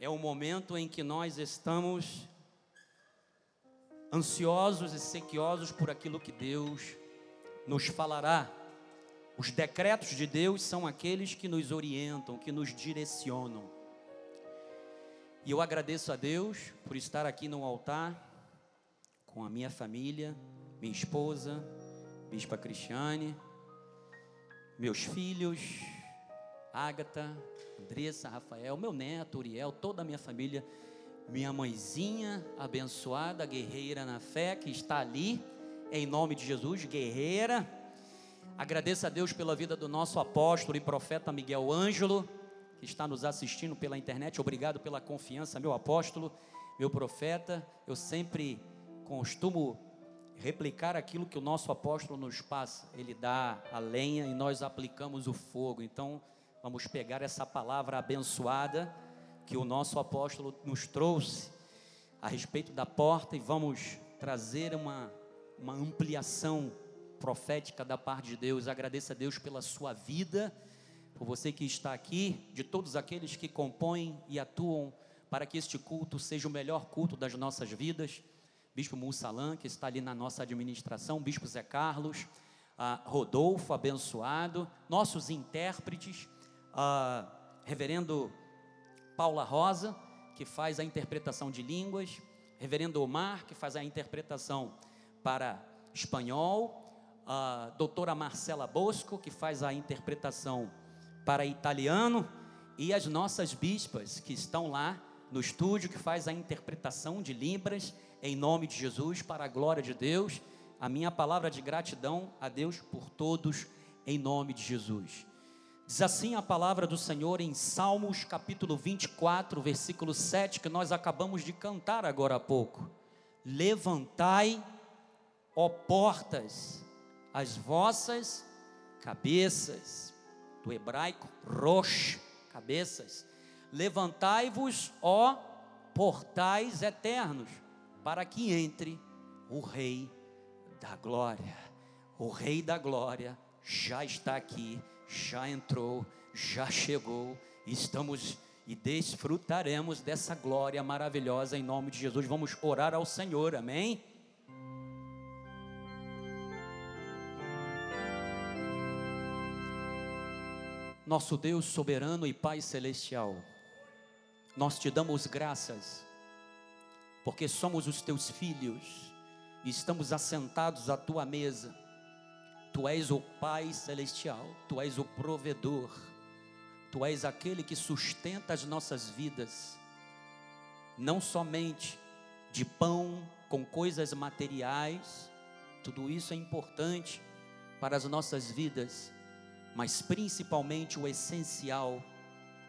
é o momento em que nós estamos ansiosos e sequiosos por aquilo que Deus nos falará. Os decretos de Deus são aqueles que nos orientam, que nos direcionam. E eu agradeço a Deus por estar aqui no altar com a minha família, minha esposa, Bispa Cristiane, meus filhos, Ágata, Andressa, Rafael, meu neto, Uriel, toda a minha família, minha mãezinha abençoada, guerreira na fé, que está ali, em nome de Jesus, guerreira. Agradeço a Deus pela vida do nosso apóstolo e profeta Miguel Ângelo, que está nos assistindo pela internet. Obrigado pela confiança, meu apóstolo, meu profeta. Eu sempre costumo replicar aquilo que o nosso apóstolo nos passa. Ele dá a lenha e nós aplicamos o fogo. Então, Vamos pegar essa palavra abençoada que o nosso apóstolo nos trouxe a respeito da porta e vamos trazer uma, uma ampliação profética da parte de Deus. Agradeça a Deus pela sua vida, por você que está aqui, de todos aqueles que compõem e atuam para que este culto seja o melhor culto das nossas vidas. Bispo Mussalan, que está ali na nossa administração, Bispo Zé Carlos, Rodolfo, abençoado, nossos intérpretes a reverendo Paula Rosa, que faz a interpretação de línguas, reverendo Omar, que faz a interpretação para espanhol, a doutora Marcela Bosco, que faz a interpretação para italiano, e as nossas bispas que estão lá no estúdio, que faz a interpretação de Libras, em nome de Jesus, para a glória de Deus. A minha palavra de gratidão a Deus por todos, em nome de Jesus. Diz assim a palavra do Senhor em Salmos capítulo 24, versículo 7, que nós acabamos de cantar agora há pouco. Levantai, ó portas, as vossas cabeças, do hebraico rosh, cabeças. Levantai-vos, ó portais eternos, para que entre o Rei da Glória. O Rei da Glória já está aqui já entrou, já chegou, estamos e desfrutaremos dessa glória maravilhosa em nome de Jesus. Vamos orar ao Senhor, amém? Nosso Deus soberano e Pai celestial, nós te damos graças, porque somos os teus filhos e estamos assentados à tua mesa Tu és o Pai celestial, tu és o provedor, tu és aquele que sustenta as nossas vidas, não somente de pão com coisas materiais, tudo isso é importante para as nossas vidas, mas principalmente o essencial,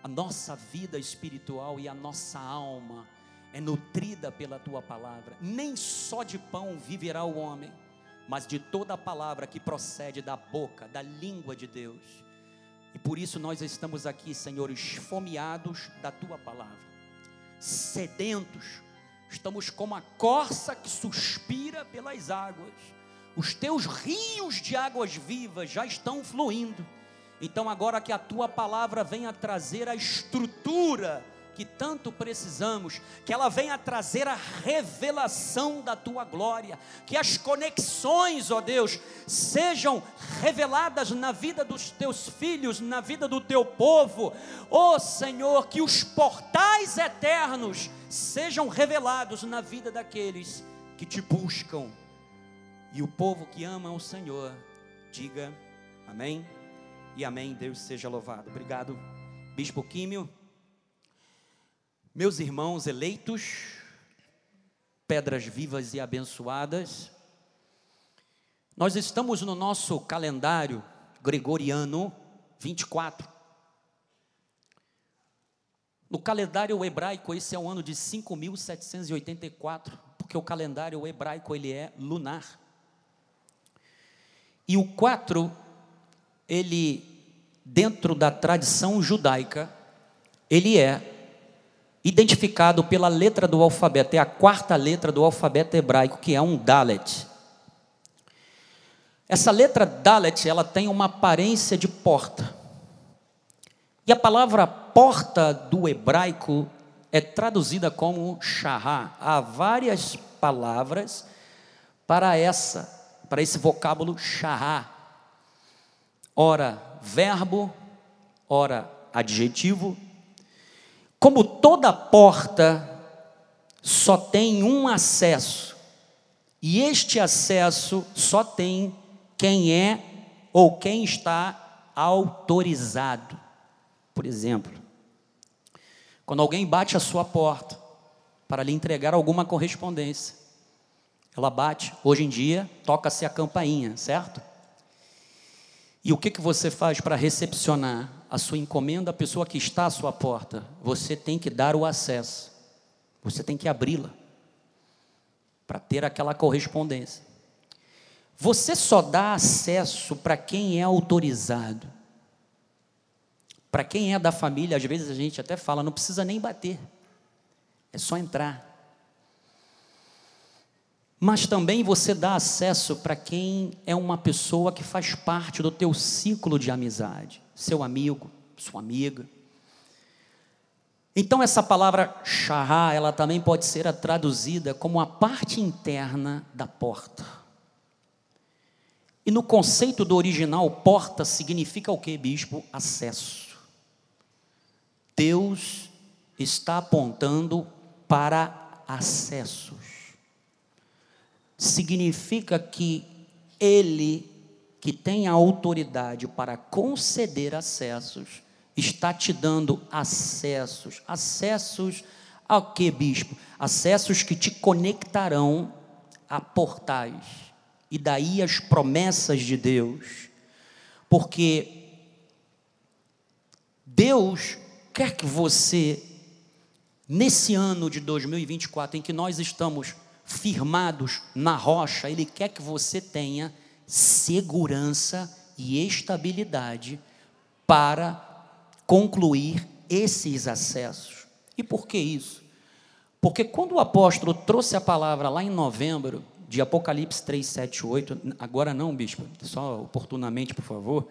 a nossa vida espiritual e a nossa alma é nutrida pela tua palavra. Nem só de pão viverá o homem mas de toda a palavra que procede da boca, da língua de Deus. E por isso nós estamos aqui, Senhor, esfomeados da tua palavra, sedentos, estamos como a corça que suspira pelas águas. Os teus rios de águas vivas já estão fluindo. Então, agora que a tua palavra venha trazer a estrutura que tanto precisamos, que ela venha trazer a revelação da tua glória, que as conexões, ó Deus, sejam reveladas na vida dos teus filhos, na vida do teu povo, ó Senhor, que os portais eternos sejam revelados na vida daqueles que te buscam. E o povo que ama o Senhor, diga amém e amém. Deus seja louvado. Obrigado, Bispo Químio. Meus irmãos eleitos, pedras vivas e abençoadas, nós estamos no nosso calendário gregoriano 24. No calendário hebraico, esse é o ano de 5784, porque o calendário hebraico ele é lunar. E o 4, ele dentro da tradição judaica, ele é identificado pela letra do alfabeto, é a quarta letra do alfabeto hebraico, que é um Dalet. Essa letra Dalet, ela tem uma aparência de porta. E a palavra porta do hebraico é traduzida como chará. Há várias palavras para essa, para esse vocábulo chará. Ora verbo, ora adjetivo. Como toda porta só tem um acesso, e este acesso só tem quem é ou quem está autorizado. Por exemplo, quando alguém bate a sua porta para lhe entregar alguma correspondência, ela bate, hoje em dia, toca-se a campainha, certo? E o que, que você faz para recepcionar a sua encomenda, a pessoa que está à sua porta? Você tem que dar o acesso, você tem que abri-la para ter aquela correspondência. Você só dá acesso para quem é autorizado. Para quem é da família, às vezes a gente até fala, não precisa nem bater, é só entrar. Mas também você dá acesso para quem é uma pessoa que faz parte do teu ciclo de amizade, seu amigo, sua amiga. Então essa palavra shahá, ela também pode ser traduzida como a parte interna da porta. E no conceito do original, porta significa o que, bispo? Acesso. Deus está apontando para acessos significa que ele, que tem a autoridade para conceder acessos, está te dando acessos. Acessos ao que, bispo? Acessos que te conectarão a portais. E daí as promessas de Deus. Porque Deus quer que você, nesse ano de 2024, em que nós estamos firmados na rocha, Ele quer que você tenha segurança e estabilidade para concluir esses acessos. E por que isso? Porque quando o apóstolo trouxe a palavra lá em novembro, de Apocalipse 3, 7, 8, agora não, bispo, só oportunamente, por favor,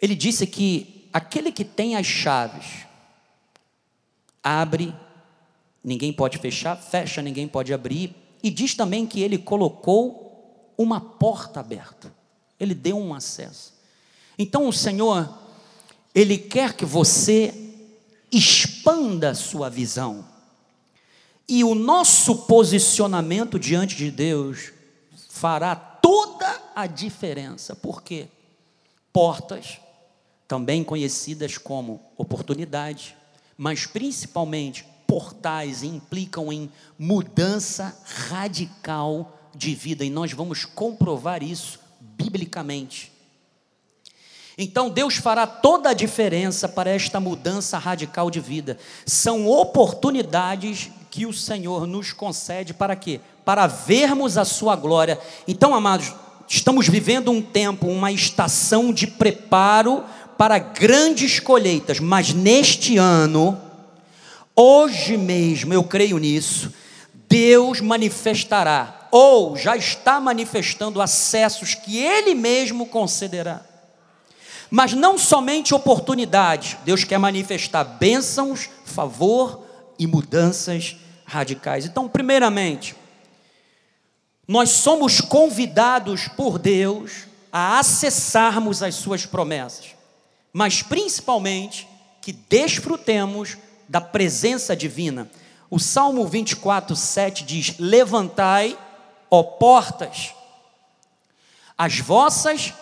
ele disse que aquele que tem as chaves abre ninguém pode fechar, fecha, ninguém pode abrir. E diz também que ele colocou uma porta aberta, ele deu um acesso. Então o Senhor, ele quer que você expanda a sua visão. E o nosso posicionamento diante de Deus fará toda a diferença. Por quê? Portas, também conhecidas como oportunidade, mas principalmente portais implicam em mudança radical de vida, e nós vamos comprovar isso biblicamente. Então Deus fará toda a diferença para esta mudança radical de vida. São oportunidades que o Senhor nos concede para quê? Para vermos a sua glória. Então, amados, estamos vivendo um tempo, uma estação de preparo para grandes colheitas, mas neste ano Hoje mesmo, eu creio nisso, Deus manifestará, ou já está manifestando acessos que Ele mesmo concederá. Mas não somente oportunidades, Deus quer manifestar bênçãos, favor e mudanças radicais. Então, primeiramente, nós somos convidados por Deus a acessarmos as Suas promessas, mas principalmente que desfrutemos da presença divina. O Salmo 24, 7 diz: Levantai, ó portas, as vossas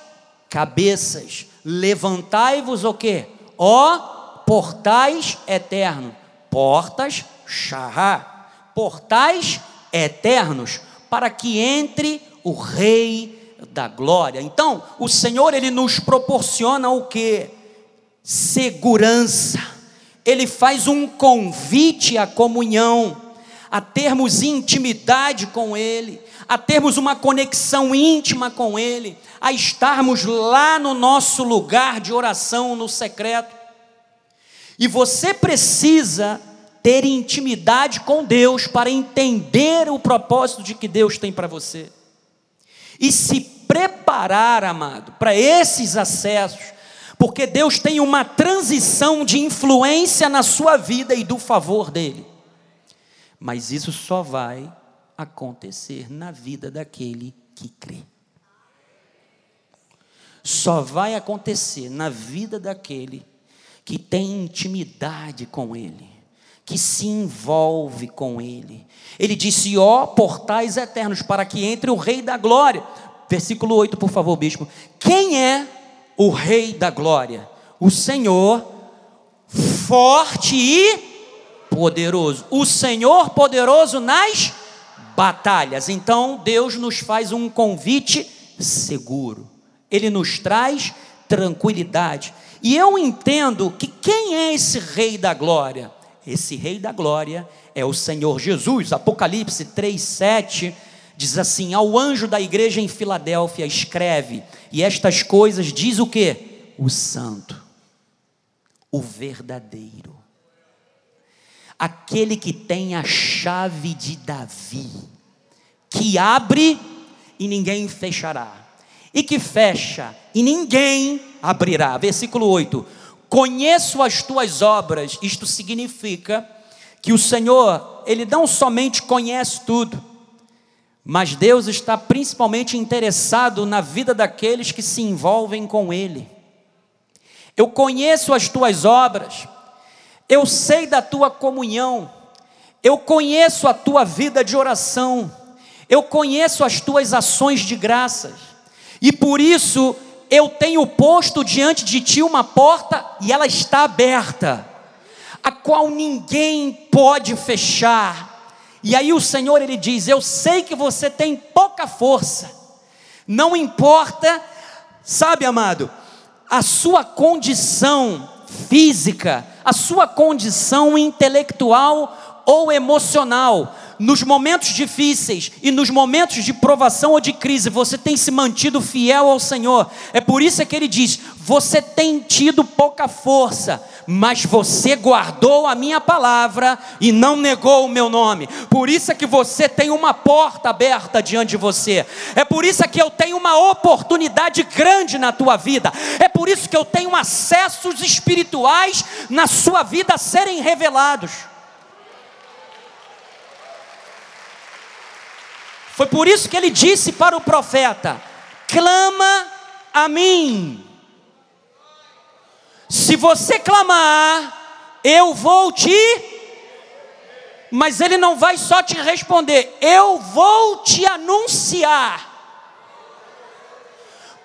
cabeças, levantai-vos o quê? Ó portais eternos, portas, chará, portais eternos, para que entre o Rei da Glória. Então, o Senhor, Ele nos proporciona o que? Segurança ele faz um convite à comunhão, a termos intimidade com Ele, a termos uma conexão íntima com Ele, a estarmos lá no nosso lugar de oração no secreto. E você precisa ter intimidade com Deus para entender o propósito de que Deus tem para você. E se preparar, amado, para esses acessos, Porque Deus tem uma transição de influência na sua vida e do favor dele. Mas isso só vai acontecer na vida daquele que crê. Só vai acontecer na vida daquele que tem intimidade com ele, que se envolve com ele. Ele disse: Ó portais eternos, para que entre o Rei da Glória. Versículo 8, por favor, bispo. Quem é o Rei da Glória? O Senhor, forte e poderoso. O Senhor poderoso nas batalhas. Então, Deus nos faz um convite seguro. Ele nos traz tranquilidade. E eu entendo que quem é esse Rei da Glória? Esse Rei da Glória é o Senhor Jesus. Apocalipse 3:7 diz assim: Ao anjo da igreja em Filadélfia escreve, e estas coisas diz o que? O santo, o verdadeiro, aquele que tem a chave de Davi, que abre e ninguém fechará, e que fecha e ninguém abrirá. Versículo 8: Conheço as tuas obras, isto significa que o Senhor, Ele não somente conhece tudo, mas Deus está principalmente interessado na vida daqueles que se envolvem com Ele. Eu conheço as tuas obras, eu sei da tua comunhão, eu conheço a tua vida de oração, eu conheço as tuas ações de graças, e por isso eu tenho posto diante de ti uma porta e ela está aberta, a qual ninguém pode fechar e aí o Senhor ele diz: Eu sei que você tem pouca força, não importa, sabe, amado, a sua condição física, a sua condição intelectual ou emocional, nos momentos difíceis e nos momentos de provação ou de crise, você tem se mantido fiel ao Senhor. É por isso que ele diz: você tem tido pouca força, mas você guardou a minha palavra e não negou o meu nome. Por isso é que você tem uma porta aberta diante de você. É por isso é que eu tenho uma oportunidade grande na tua vida. É por isso que eu tenho acessos espirituais na sua vida a serem revelados. Foi por isso que ele disse para o profeta: clama a mim. Se você clamar, eu vou te. Mas ele não vai só te responder, eu vou te anunciar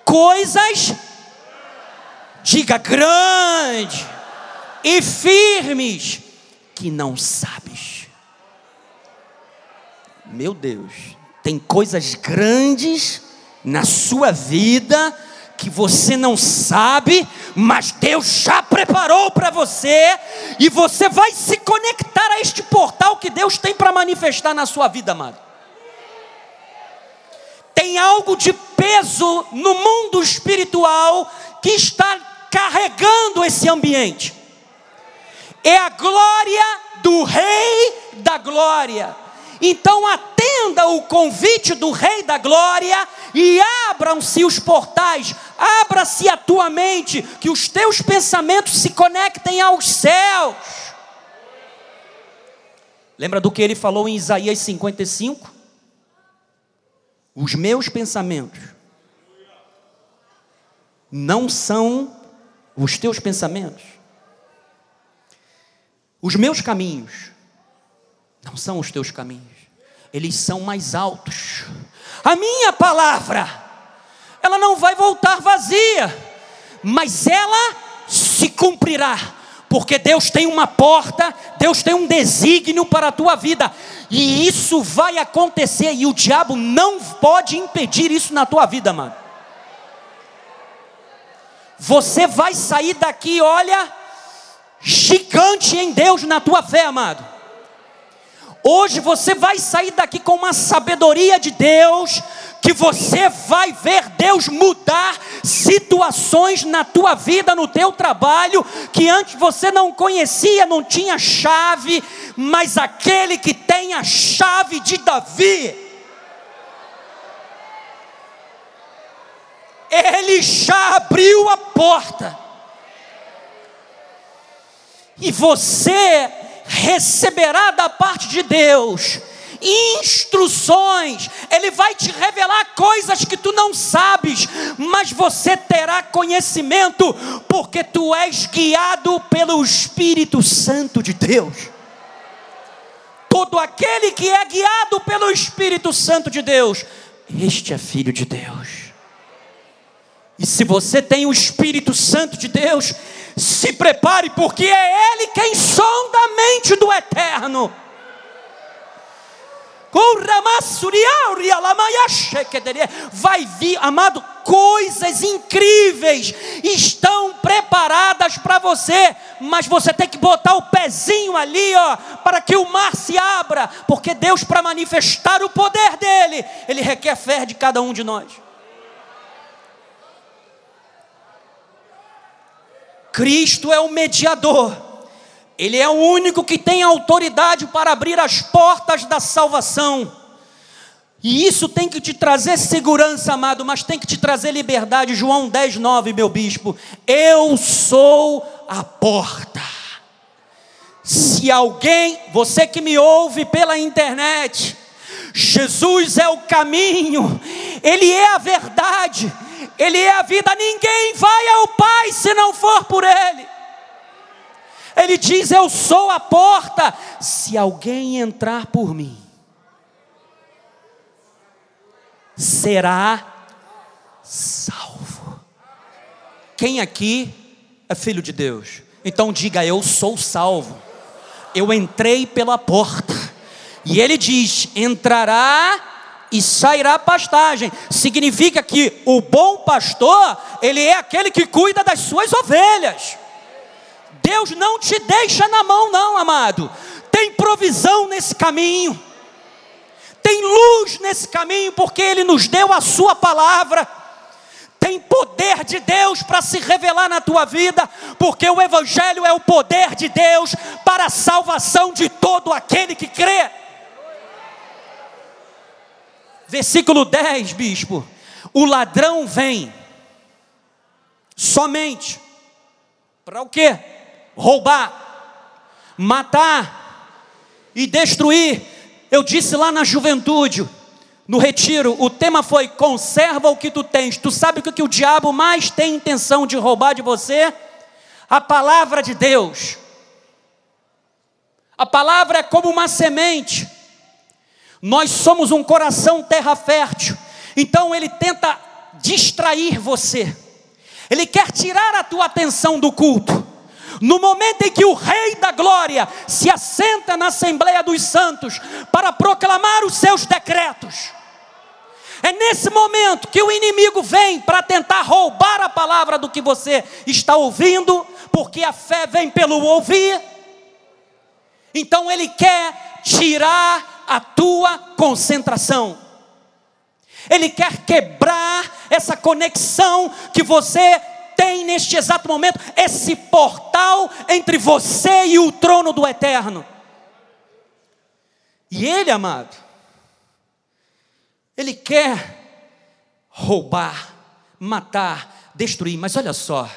coisas, diga grande e firmes, que não sabes. Meu Deus. Tem coisas grandes na sua vida que você não sabe, mas Deus já preparou para você, e você vai se conectar a este portal que Deus tem para manifestar na sua vida, amado. Tem algo de peso no mundo espiritual que está carregando esse ambiente. É a glória do Rei da Glória. Então atenda o convite do Rei da Glória e abram-se os portais, abra-se a tua mente, que os teus pensamentos se conectem aos céus. Lembra do que ele falou em Isaías 55? Os meus pensamentos não são os teus pensamentos. Os meus caminhos não são os teus caminhos, eles são mais altos. A minha palavra, ela não vai voltar vazia, mas ela se cumprirá, porque Deus tem uma porta, Deus tem um desígnio para a tua vida, e isso vai acontecer, e o diabo não pode impedir isso na tua vida, mano. Você vai sair daqui, olha, gigante em Deus na tua fé, amado. Hoje você vai sair daqui com uma sabedoria de Deus, que você vai ver Deus mudar situações na tua vida, no teu trabalho, que antes você não conhecia, não tinha chave, mas aquele que tem a chave de Davi, ele já abriu a porta. E você receberá da parte de Deus instruções, Ele vai te revelar coisas que tu não sabes, mas você terá conhecimento, porque tu és guiado pelo Espírito Santo de Deus. Todo aquele que é guiado pelo Espírito Santo de Deus, este é filho de Deus. E se você tem o Espírito Santo de Deus, se prepare, porque é Ele quem sonda a mente do eterno. Vai vir, amado, coisas incríveis estão preparadas para você, mas você tem que botar o pezinho ali, ó, para que o mar se abra, porque Deus, para manifestar o poder dele, ele requer fé de cada um de nós. Cristo é o mediador, Ele é o único que tem autoridade para abrir as portas da salvação. E isso tem que te trazer segurança, amado, mas tem que te trazer liberdade. João 10, 9, meu bispo. Eu sou a porta. Se alguém, você que me ouve pela internet, Jesus é o caminho, Ele é a verdade, Ele é a vida. Ninguém vai ao Pai se não for por Ele. Ele diz: Eu sou a porta. Se alguém entrar por mim, será salvo. Quem aqui é filho de Deus? Então diga: Eu sou salvo. Eu entrei pela porta. E ele diz: Entrará e sairá pastagem. Significa que o bom pastor, ele é aquele que cuida das suas ovelhas. Deus não te deixa na mão, não, amado. Tem provisão nesse caminho, tem luz nesse caminho, porque Ele nos deu a Sua palavra. Tem poder de Deus para se revelar na tua vida, porque o Evangelho é o poder de Deus para a salvação de todo aquele que crê. Versículo 10, bispo. O ladrão vem somente para o quê? roubar, matar e destruir. Eu disse lá na juventude, no retiro, o tema foi: conserva o que tu tens. Tu sabe o que, que o diabo mais tem intenção de roubar de você? A palavra de Deus. A palavra é como uma semente. Nós somos um coração terra fértil. Então ele tenta distrair você. Ele quer tirar a tua atenção do culto. No momento em que o Rei da Glória se assenta na Assembleia dos Santos para proclamar os seus decretos, é nesse momento que o inimigo vem para tentar roubar a palavra do que você está ouvindo, porque a fé vem pelo ouvir. Então ele quer tirar a tua concentração. Ele quer quebrar essa conexão que você tem neste exato momento esse portal entre você e o trono do eterno. E ele, amado, ele quer roubar, matar, destruir, mas olha só,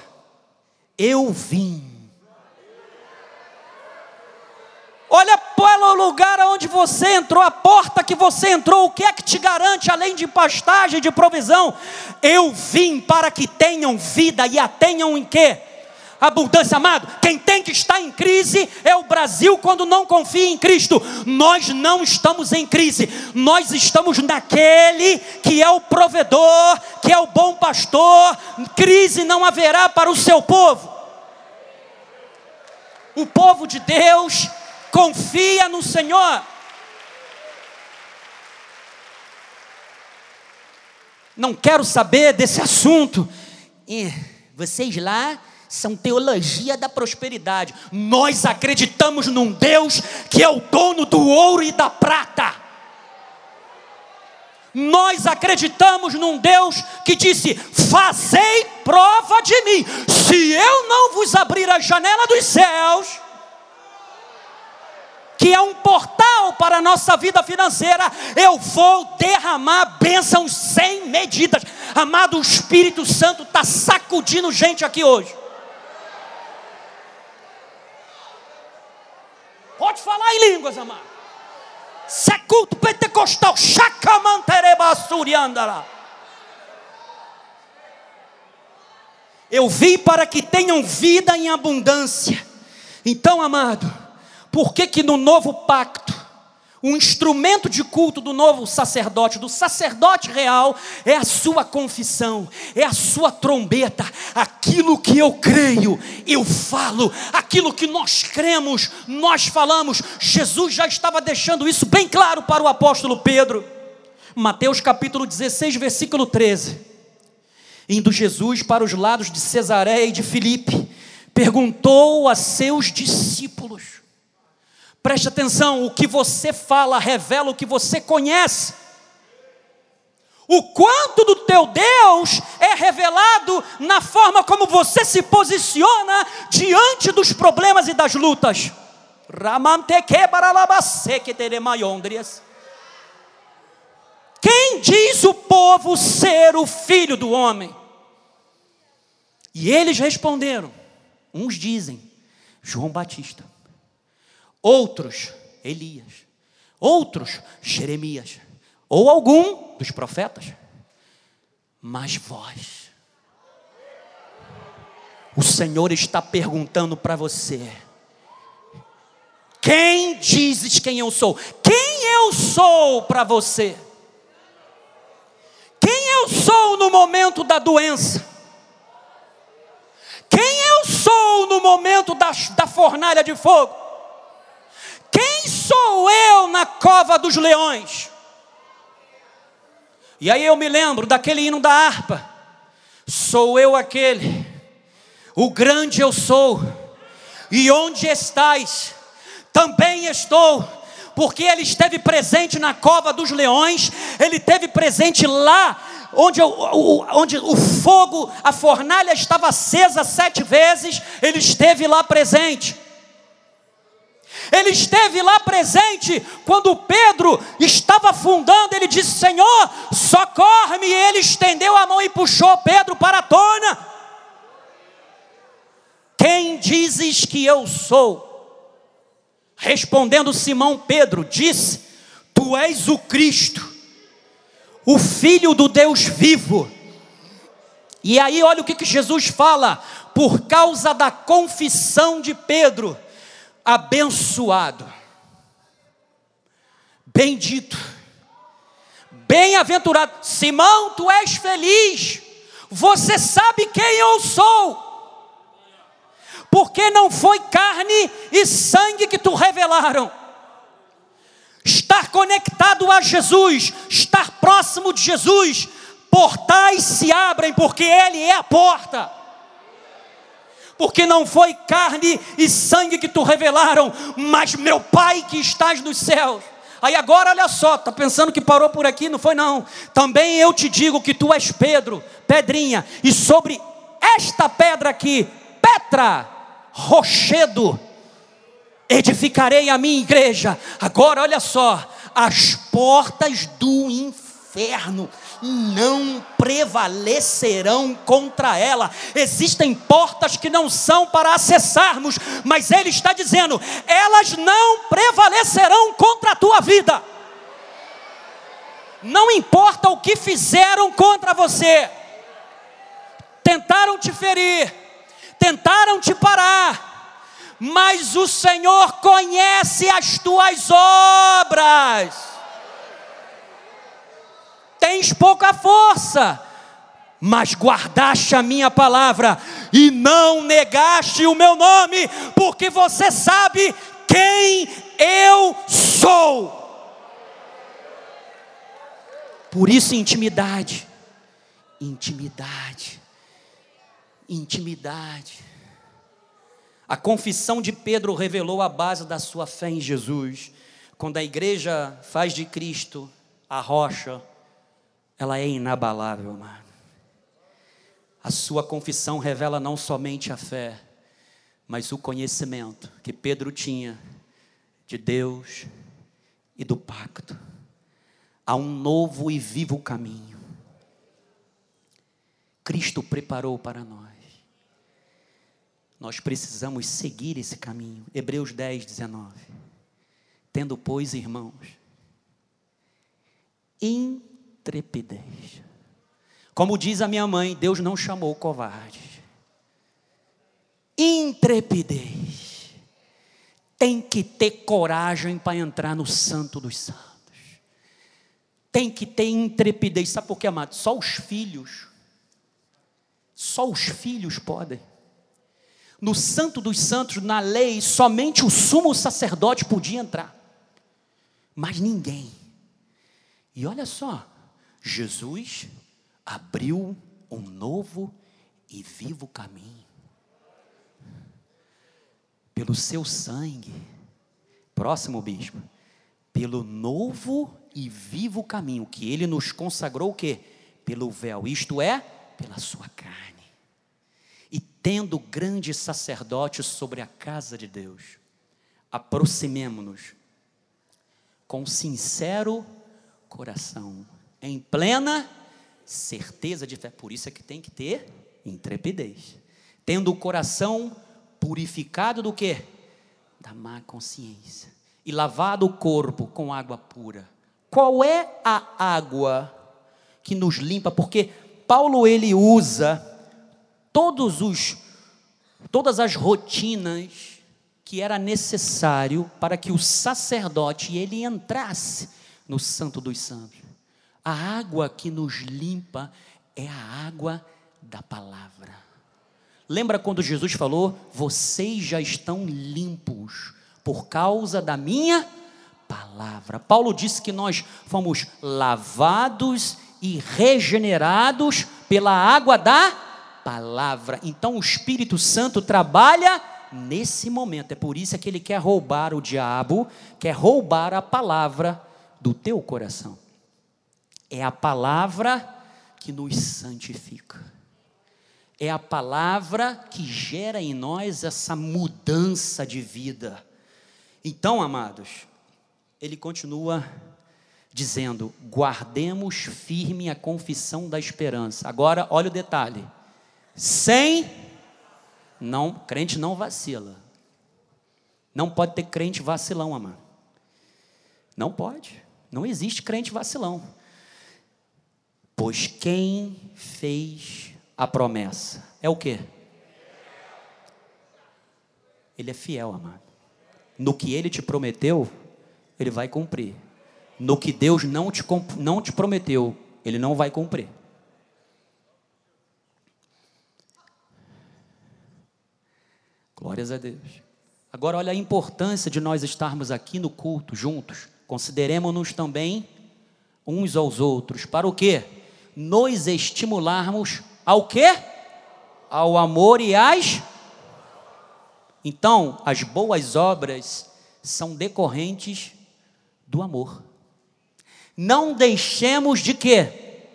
eu vim Olha pelo lugar onde você entrou, a porta que você entrou, o que é que te garante além de pastagem, de provisão? Eu vim para que tenham vida e a tenham em quê? abundância, amado. Quem tem que estar em crise é o Brasil quando não confia em Cristo. Nós não estamos em crise, nós estamos naquele que é o provedor, que é o bom pastor. Crise não haverá para o seu povo. O povo de Deus confia no Senhor. Não quero saber desse assunto. E vocês lá são teologia da prosperidade. Nós acreditamos num Deus que é o dono do ouro e da prata. Nós acreditamos num Deus que disse: Fazei prova de mim, se eu não vos abrir a janela dos céus que é um portal para a nossa vida financeira, eu vou derramar bênçãos sem medidas. Amado, o Espírito Santo está sacudindo gente aqui hoje. falar em línguas, amado. Isso é culto pentecostal. Eu vim para que tenham vida em abundância. Então, amado, por que que no novo pacto, o instrumento de culto do novo sacerdote, do sacerdote real, é a sua confissão, é a sua trombeta, aquilo que eu creio, eu falo, aquilo que nós cremos, nós falamos. Jesus já estava deixando isso bem claro para o apóstolo Pedro. Mateus capítulo 16, versículo 13 indo Jesus para os lados de Cesareia e de Filipe, perguntou a seus discípulos: Preste atenção, o que você fala revela o que você conhece. O quanto do teu Deus é revelado na forma como você se posiciona diante dos problemas e das lutas. Quem diz o povo ser o filho do homem? E eles responderam: uns dizem João Batista, outros Elias, outros Jeremias, ou algum dos profetas. Mas vós, o Senhor está perguntando para você: quem dizes quem eu sou? Quem eu sou para você? Quem eu sou no momento da doença? Quem eu sou no momento da, da fornalha de fogo? Quem sou eu na cova dos leões? E aí eu me lembro daquele hino da harpa. Sou eu aquele, o grande eu sou, e onde estais, também estou, porque ele esteve presente na cova dos leões, ele esteve presente lá onde o, onde o fogo, a fornalha estava acesa sete vezes, ele esteve lá presente. Ele esteve lá presente quando Pedro estava afundando. Ele disse: Senhor, socorre-me. E ele estendeu a mão e puxou Pedro para a tona. Quem dizes que eu sou? Respondendo Simão Pedro, disse: Tu és o Cristo, o Filho do Deus vivo. E aí, olha o que, que Jesus fala, por causa da confissão de Pedro, abençoado, bendito, bem-aventurado, Simão, tu és feliz, você sabe quem eu sou, porque não foi carne e sangue que tu revelaram, estar conectado a Jesus, estar próximo de Jesus, portais se abrem porque Ele é a porta. Porque não foi carne e sangue que tu revelaram, mas meu Pai que estás nos céus. Aí agora olha só, tá pensando que parou por aqui? Não foi não. Também eu te digo que tu és Pedro, pedrinha, e sobre esta pedra aqui, Petra, rochedo, edificarei a minha igreja. Agora olha só, as portas do inferno não prevalecerão contra ela. Existem portas que não são para acessarmos, mas ele está dizendo: elas não prevalecerão contra a tua vida. Não importa o que fizeram contra você, tentaram te ferir, tentaram te parar, mas o Senhor conhece as tuas obras. Tens pouca força, mas guardaste a minha palavra e não negaste o meu nome, porque você sabe quem eu sou. Por isso, intimidade, intimidade, intimidade. A confissão de Pedro revelou a base da sua fé em Jesus. Quando a igreja faz de Cristo a rocha, ela é inabalável, amado. A sua confissão revela não somente a fé, mas o conhecimento que Pedro tinha de Deus e do pacto. Há um novo e vivo caminho. Cristo preparou para nós. Nós precisamos seguir esse caminho. Hebreus 10, 19. Tendo, pois, irmãos, intrepidez. Como diz a minha mãe, Deus não chamou covarde. Intrepidez. Tem que ter coragem para entrar no santo dos santos. Tem que ter intrepidez. Sabe por quê, amado? Só os filhos. Só os filhos podem. No santo dos santos, na lei, somente o sumo sacerdote podia entrar. Mas ninguém. E olha só, Jesus abriu um novo e vivo caminho. Pelo seu sangue, próximo bispo, pelo novo e vivo caminho que ele nos consagrou o quê? Pelo véu, isto é, pela sua carne. E tendo grande sacerdote sobre a casa de Deus, aproximemo-nos com sincero coração, em plena certeza de fé. Por isso é que tem que ter intrepidez. Tendo o coração purificado do que? Da má consciência. E lavado o corpo com água pura. Qual é a água que nos limpa? Porque Paulo ele usa todos os todas as rotinas que era necessário para que o sacerdote ele entrasse no santo dos santos. A água que nos limpa é a água da palavra. Lembra quando Jesus falou: "Vocês já estão limpos por causa da minha palavra". Paulo disse que nós fomos lavados e regenerados pela água da palavra. Então o Espírito Santo trabalha nesse momento. É por isso que ele quer roubar o diabo, quer roubar a palavra do teu coração. É a palavra que nos santifica. É a palavra que gera em nós essa mudança de vida. Então, amados, ele continua dizendo: guardemos firme a confissão da esperança. Agora, olha o detalhe: sem, não, crente não vacila. Não pode ter crente vacilão, amado. Não pode. Não existe crente vacilão. Pois quem fez a promessa é o quê? Ele é fiel, amado. No que ele te prometeu, ele vai cumprir. No que Deus não te, não te prometeu, ele não vai cumprir. Glórias a Deus. Agora, olha a importância de nós estarmos aqui no culto juntos. Consideremos-nos também uns aos outros. Para o quê? Nos estimularmos ao quê? Ao amor e às. Então, as boas obras são decorrentes do amor. Não deixemos de quê?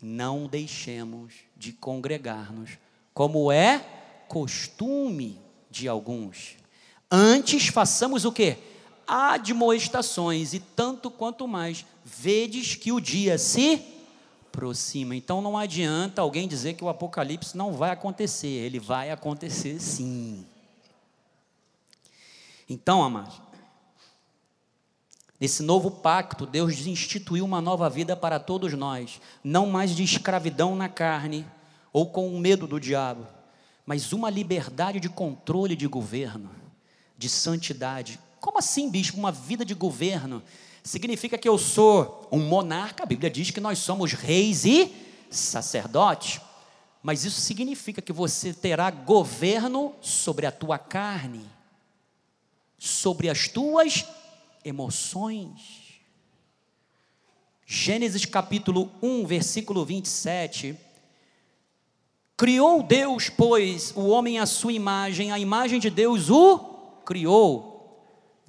Não deixemos de congregar-nos, como é costume de alguns. Antes façamos o quê? Admoestações, e tanto quanto mais, vedes que o dia se aproxima. Então não adianta alguém dizer que o apocalipse não vai acontecer, ele vai acontecer sim. Então, amados, nesse novo pacto, Deus instituiu uma nova vida para todos nós, não mais de escravidão na carne ou com o medo do diabo, mas uma liberdade de controle de governo, de santidade, como assim, bispo? Uma vida de governo? Significa que eu sou um monarca? A Bíblia diz que nós somos reis e sacerdotes. Mas isso significa que você terá governo sobre a tua carne, sobre as tuas emoções. Gênesis capítulo 1, versículo 27. Criou Deus, pois, o homem à sua imagem, a imagem de Deus o criou.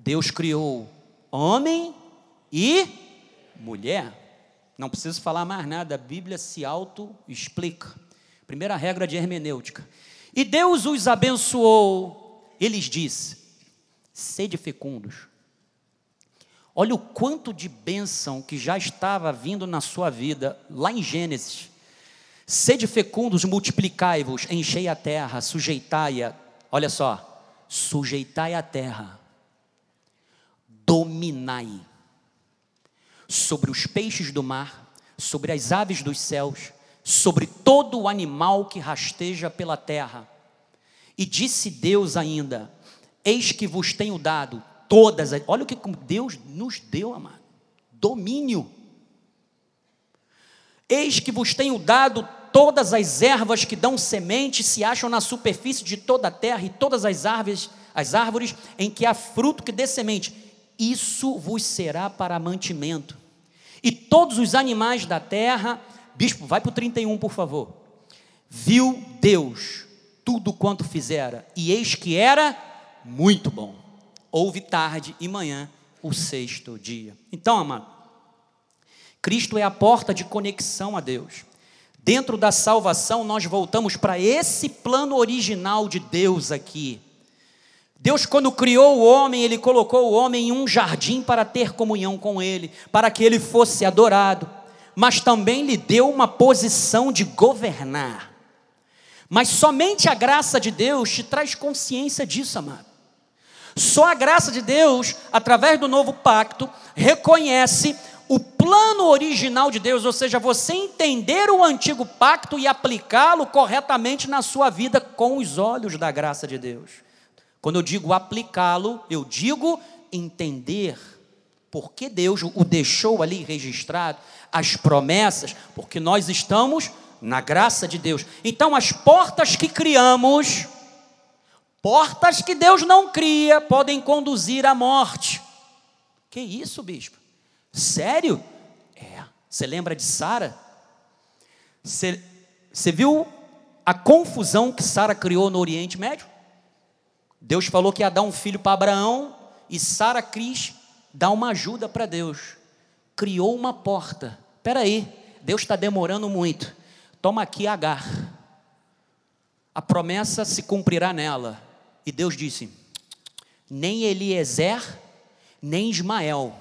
Deus criou homem e mulher. Não preciso falar mais nada, a Bíblia se auto-explica. Primeira regra de hermenêutica. E Deus os abençoou, eles disse: sede fecundos. Olha o quanto de bênção que já estava vindo na sua vida, lá em Gênesis. Sede fecundos, multiplicai-vos, enchei a terra, sujeitai-a. Olha só, sujeitai a terra dominai sobre os peixes do mar, sobre as aves dos céus, sobre todo o animal que rasteja pela terra. E disse Deus ainda: Eis que vos tenho dado todas as. Olha o que Deus nos deu, amado: domínio. Eis que vos tenho dado todas as ervas que dão semente se acham na superfície de toda a terra e todas as árvores, as árvores em que há fruto que dê semente. Isso vos será para mantimento. E todos os animais da terra, bispo, vai para o 31, por favor. Viu Deus tudo quanto fizera, e eis que era muito bom. Houve tarde e manhã o sexto dia. Então, amado, Cristo é a porta de conexão a Deus. Dentro da salvação, nós voltamos para esse plano original de Deus aqui. Deus, quando criou o homem, ele colocou o homem em um jardim para ter comunhão com ele, para que ele fosse adorado, mas também lhe deu uma posição de governar. Mas somente a graça de Deus te traz consciência disso, amado. Só a graça de Deus, através do novo pacto, reconhece o plano original de Deus, ou seja, você entender o antigo pacto e aplicá-lo corretamente na sua vida com os olhos da graça de Deus. Quando eu digo aplicá-lo, eu digo entender porque Deus o deixou ali registrado, as promessas, porque nós estamos na graça de Deus. Então, as portas que criamos, portas que Deus não cria, podem conduzir à morte. Que isso, bispo? Sério? É. Você lembra de Sara? Você, você viu a confusão que Sara criou no Oriente Médio? Deus falou que ia dar um filho para Abraão e Sara quis dar uma ajuda para Deus. Criou uma porta. Espera aí, Deus está demorando muito. Toma aqui Agar. A promessa se cumprirá nela. E Deus disse: nem Eliezer, nem Ismael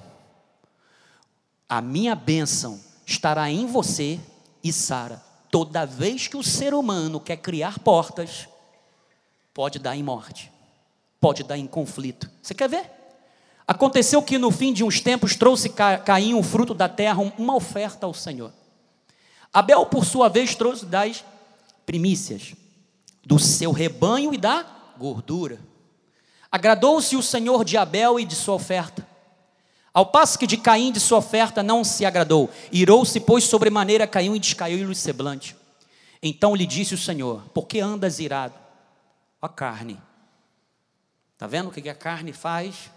a minha bênção estará em você e Sara. Toda vez que o ser humano quer criar portas, pode dar em morte, pode dar em conflito. Você quer ver? Aconteceu que no fim de uns tempos trouxe Caim, o fruto da terra, uma oferta ao Senhor. Abel, por sua vez, trouxe das primícias do seu rebanho e da gordura. Agradou-se o Senhor de Abel e de sua oferta. Ao passo que de Caim de sua oferta não se agradou, irou-se, pois, sobremaneira Caim e descaiu-lhe o semblante. Então lhe disse o Senhor: Por que andas irado? A carne. Está vendo o que a carne faz?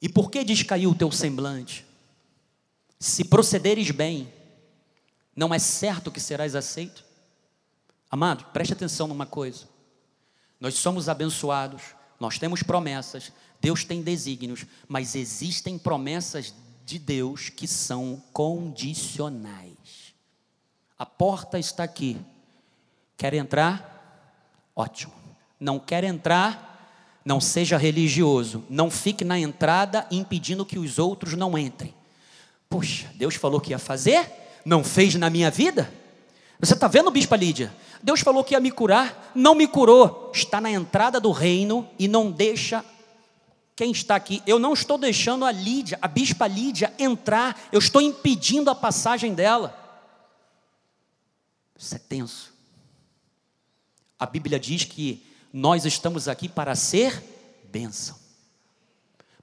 E por que descaiu o teu semblante? Se procederes bem, não é certo que serás aceito? Amado, preste atenção numa coisa. Nós somos abençoados, nós temos promessas, Deus tem desígnios, mas existem promessas de Deus que são condicionais. A porta está aqui. Quer entrar? Ótimo. Não quer entrar? Não seja religioso. Não fique na entrada impedindo que os outros não entrem. Puxa, Deus falou que ia fazer, não fez na minha vida? Você está vendo, Bispa Lídia? Deus falou que ia me curar, não me curou. Está na entrada do reino e não deixa quem está aqui, eu não estou deixando a Lídia, a bispa Lídia, entrar, eu estou impedindo a passagem dela. Isso é tenso. A Bíblia diz que nós estamos aqui para ser bênção.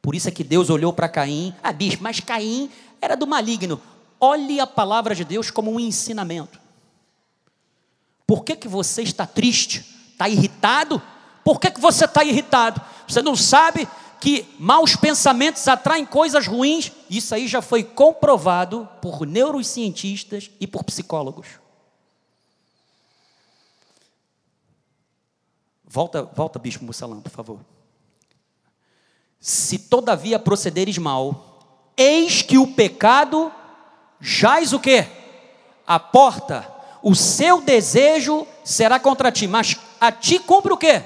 Por isso é que Deus olhou para Caim, ah, bispo, mas Caim era do maligno. Olhe a palavra de Deus como um ensinamento. Por que, que você está triste? Está irritado? Por que, que você está irritado? Você não sabe que maus pensamentos atraem coisas ruins, isso aí já foi comprovado por neurocientistas e por psicólogos. Volta, volta, bispo Mussalão, por favor. Se todavia procederes mal, eis que o pecado jaz o quê? A porta. O seu desejo será contra ti, mas a ti cumpre o quê?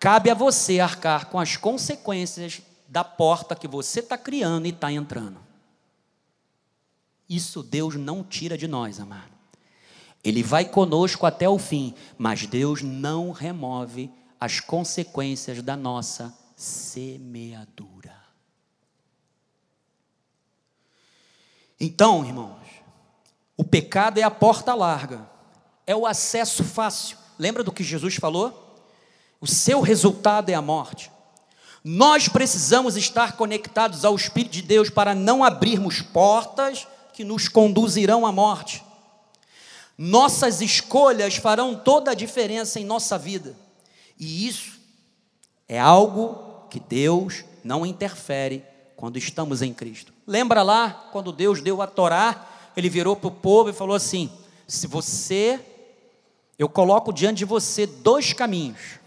Cabe a você arcar com as consequências da porta que você está criando e está entrando. Isso Deus não tira de nós, amado. Ele vai conosco até o fim, mas Deus não remove as consequências da nossa semeadura. Então, irmãos, o pecado é a porta larga, é o acesso fácil. Lembra do que Jesus falou? O seu resultado é a morte. Nós precisamos estar conectados ao Espírito de Deus para não abrirmos portas que nos conduzirão à morte. Nossas escolhas farão toda a diferença em nossa vida. E isso é algo que Deus não interfere quando estamos em Cristo. Lembra lá quando Deus deu a Torá, ele virou para o povo e falou assim: se você, eu coloco diante de você dois caminhos,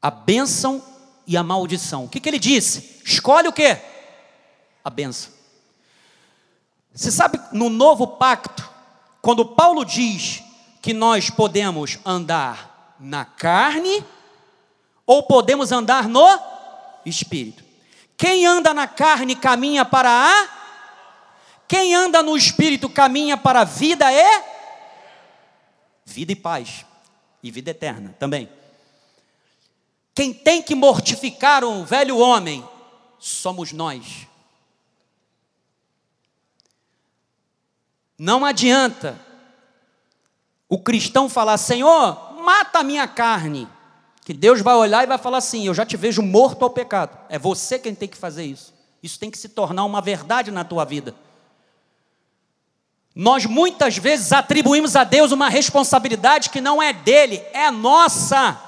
a bênção e a maldição. O que, que ele disse? Escolhe o que? A bênção. Você sabe, no novo pacto, quando Paulo diz que nós podemos andar na carne ou podemos andar no espírito. Quem anda na carne caminha para a quem anda no espírito caminha para a vida e vida e paz e vida eterna também. Quem tem que mortificar o velho homem somos nós. Não adianta o cristão falar: Senhor, mata a minha carne. Que Deus vai olhar e vai falar assim: Eu já te vejo morto ao pecado. É você quem tem que fazer isso. Isso tem que se tornar uma verdade na tua vida. Nós muitas vezes atribuímos a Deus uma responsabilidade que não é dele, é nossa.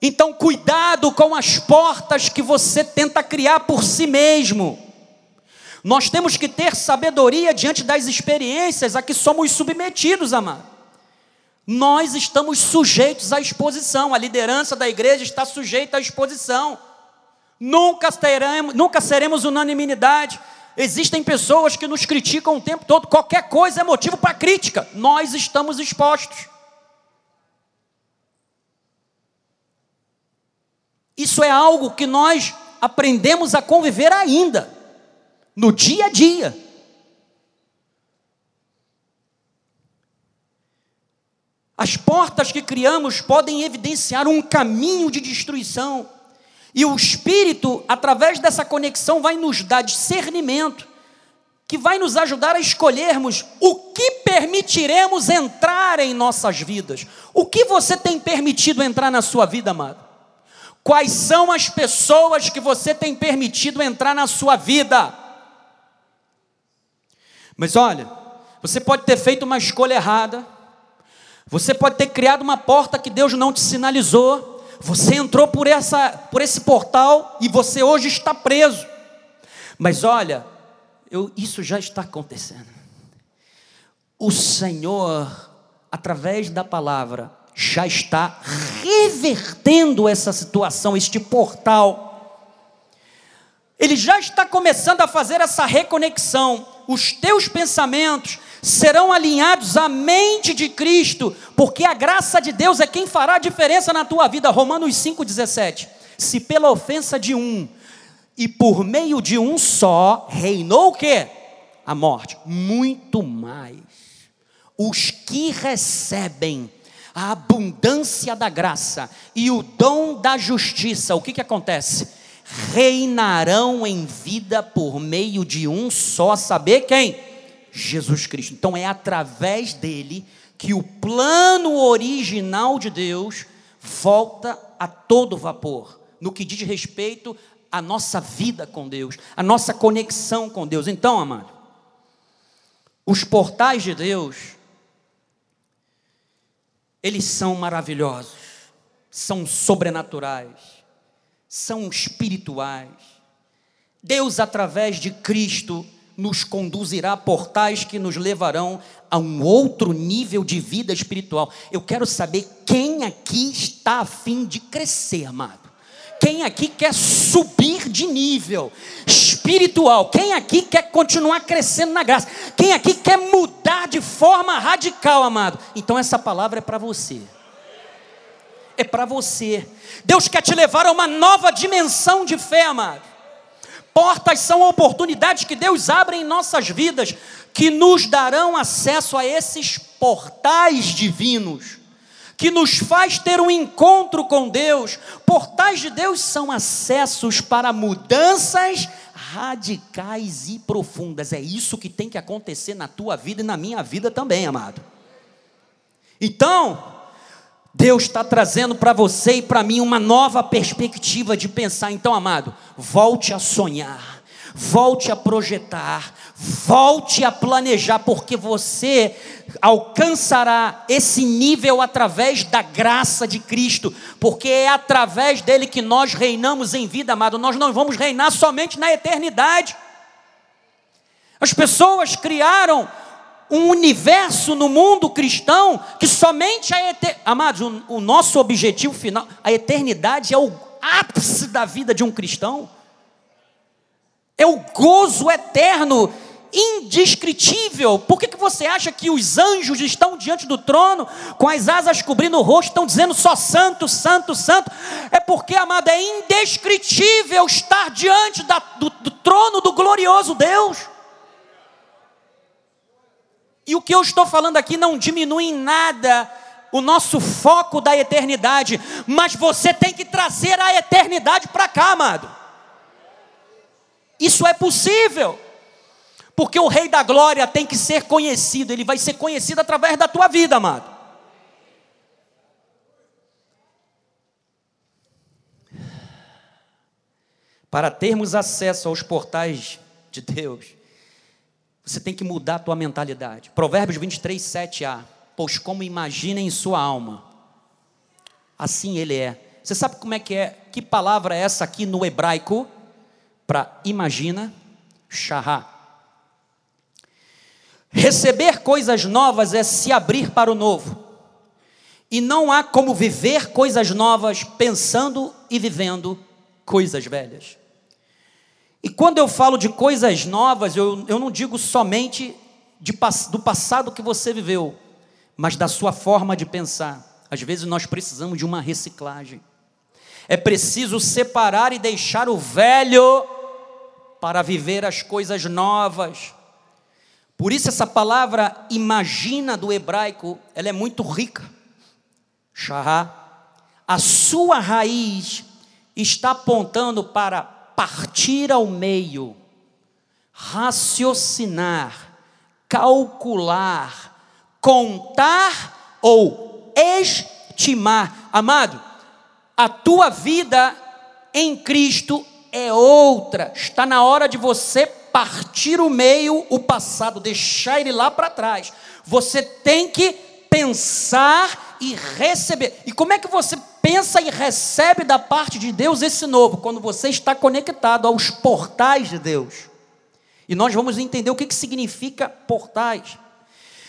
Então, cuidado com as portas que você tenta criar por si mesmo. Nós temos que ter sabedoria diante das experiências a que somos submetidos, amado. Nós estamos sujeitos à exposição, a liderança da igreja está sujeita à exposição. Nunca, teremos, nunca seremos unanimidade. Existem pessoas que nos criticam o tempo todo, qualquer coisa é motivo para crítica. Nós estamos expostos. Isso é algo que nós aprendemos a conviver ainda, no dia a dia. As portas que criamos podem evidenciar um caminho de destruição, e o Espírito, através dessa conexão, vai nos dar discernimento, que vai nos ajudar a escolhermos o que permitiremos entrar em nossas vidas. O que você tem permitido entrar na sua vida, amado? Quais são as pessoas que você tem permitido entrar na sua vida? Mas olha, você pode ter feito uma escolha errada, você pode ter criado uma porta que Deus não te sinalizou, você entrou por, essa, por esse portal e você hoje está preso. Mas olha, eu, isso já está acontecendo. O Senhor, através da palavra, já está revertendo essa situação, este portal. Ele já está começando a fazer essa reconexão. Os teus pensamentos serão alinhados à mente de Cristo, porque a graça de Deus é quem fará a diferença na tua vida. Romanos 5,17. Se pela ofensa de um e por meio de um só reinou o quê? A morte. Muito mais. Os que recebem a abundância da graça e o dom da justiça, o que, que acontece? Reinarão em vida por meio de um só, saber quem? Jesus Cristo. Então é através dele que o plano original de Deus volta a todo vapor, no que diz respeito à nossa vida com Deus, à nossa conexão com Deus. Então, amado, os portais de Deus eles são maravilhosos, são sobrenaturais, são espirituais. Deus, através de Cristo, nos conduzirá a portais que nos levarão a um outro nível de vida espiritual. Eu quero saber quem aqui está a fim de crescer, amado. Quem aqui quer subir de nível espiritual? Quem aqui quer continuar crescendo na graça? Quem aqui quer mudar de forma radical, amado? Então essa palavra é para você. É para você. Deus quer te levar a uma nova dimensão de fé, amado. Portas são oportunidades que Deus abre em nossas vidas, que nos darão acesso a esses portais divinos que nos faz ter um encontro com Deus. Portais de Deus são acessos para mudanças radicais e profundas. É isso que tem que acontecer na tua vida e na minha vida também, amado. Então, Deus está trazendo para você e para mim uma nova perspectiva de pensar. Então, amado, volte a sonhar, volte a projetar, volte a planejar, porque você alcançará esse nível através da graça de Cristo, porque é através dele que nós reinamos em vida, amado. Nós não vamos reinar somente na eternidade. As pessoas criaram um universo no mundo cristão que somente a eternidade. Amados, o, o nosso objetivo final, a eternidade é o ápice da vida de um cristão. É o gozo eterno indescritível. Por que, que você acha que os anjos estão diante do trono, com as asas cobrindo o rosto, estão dizendo só santo, santo, santo? É porque, amado, é indescritível estar diante da, do, do trono do glorioso Deus. E o que eu estou falando aqui não diminui em nada o nosso foco da eternidade, mas você tem que trazer a eternidade para cá, amado. Isso é possível. Porque o Rei da Glória tem que ser conhecido, ele vai ser conhecido através da tua vida, amado. Para termos acesso aos portais de Deus, você tem que mudar a tua mentalidade. Provérbios 23, 7a. Pois como imagina em sua alma, assim ele é. Você sabe como é que é? Que palavra é essa aqui no hebraico? Para imagina, shahá. Receber coisas novas é se abrir para o novo. E não há como viver coisas novas pensando e vivendo coisas velhas. E quando eu falo de coisas novas, eu, eu não digo somente de, do passado que você viveu, mas da sua forma de pensar. Às vezes nós precisamos de uma reciclagem. É preciso separar e deixar o velho para viver as coisas novas. Por isso essa palavra imagina do hebraico, ela é muito rica. Shahá. A sua raiz está apontando para partir ao meio, raciocinar, calcular, contar ou estimar. Amado, a tua vida em Cristo é outra. Está na hora de você partir o meio, o passado, deixar ele lá para trás. Você tem que pensar e receber. E como é que você pensa e recebe da parte de Deus esse novo? Quando você está conectado aos portais de Deus. E nós vamos entender o que, que significa portais.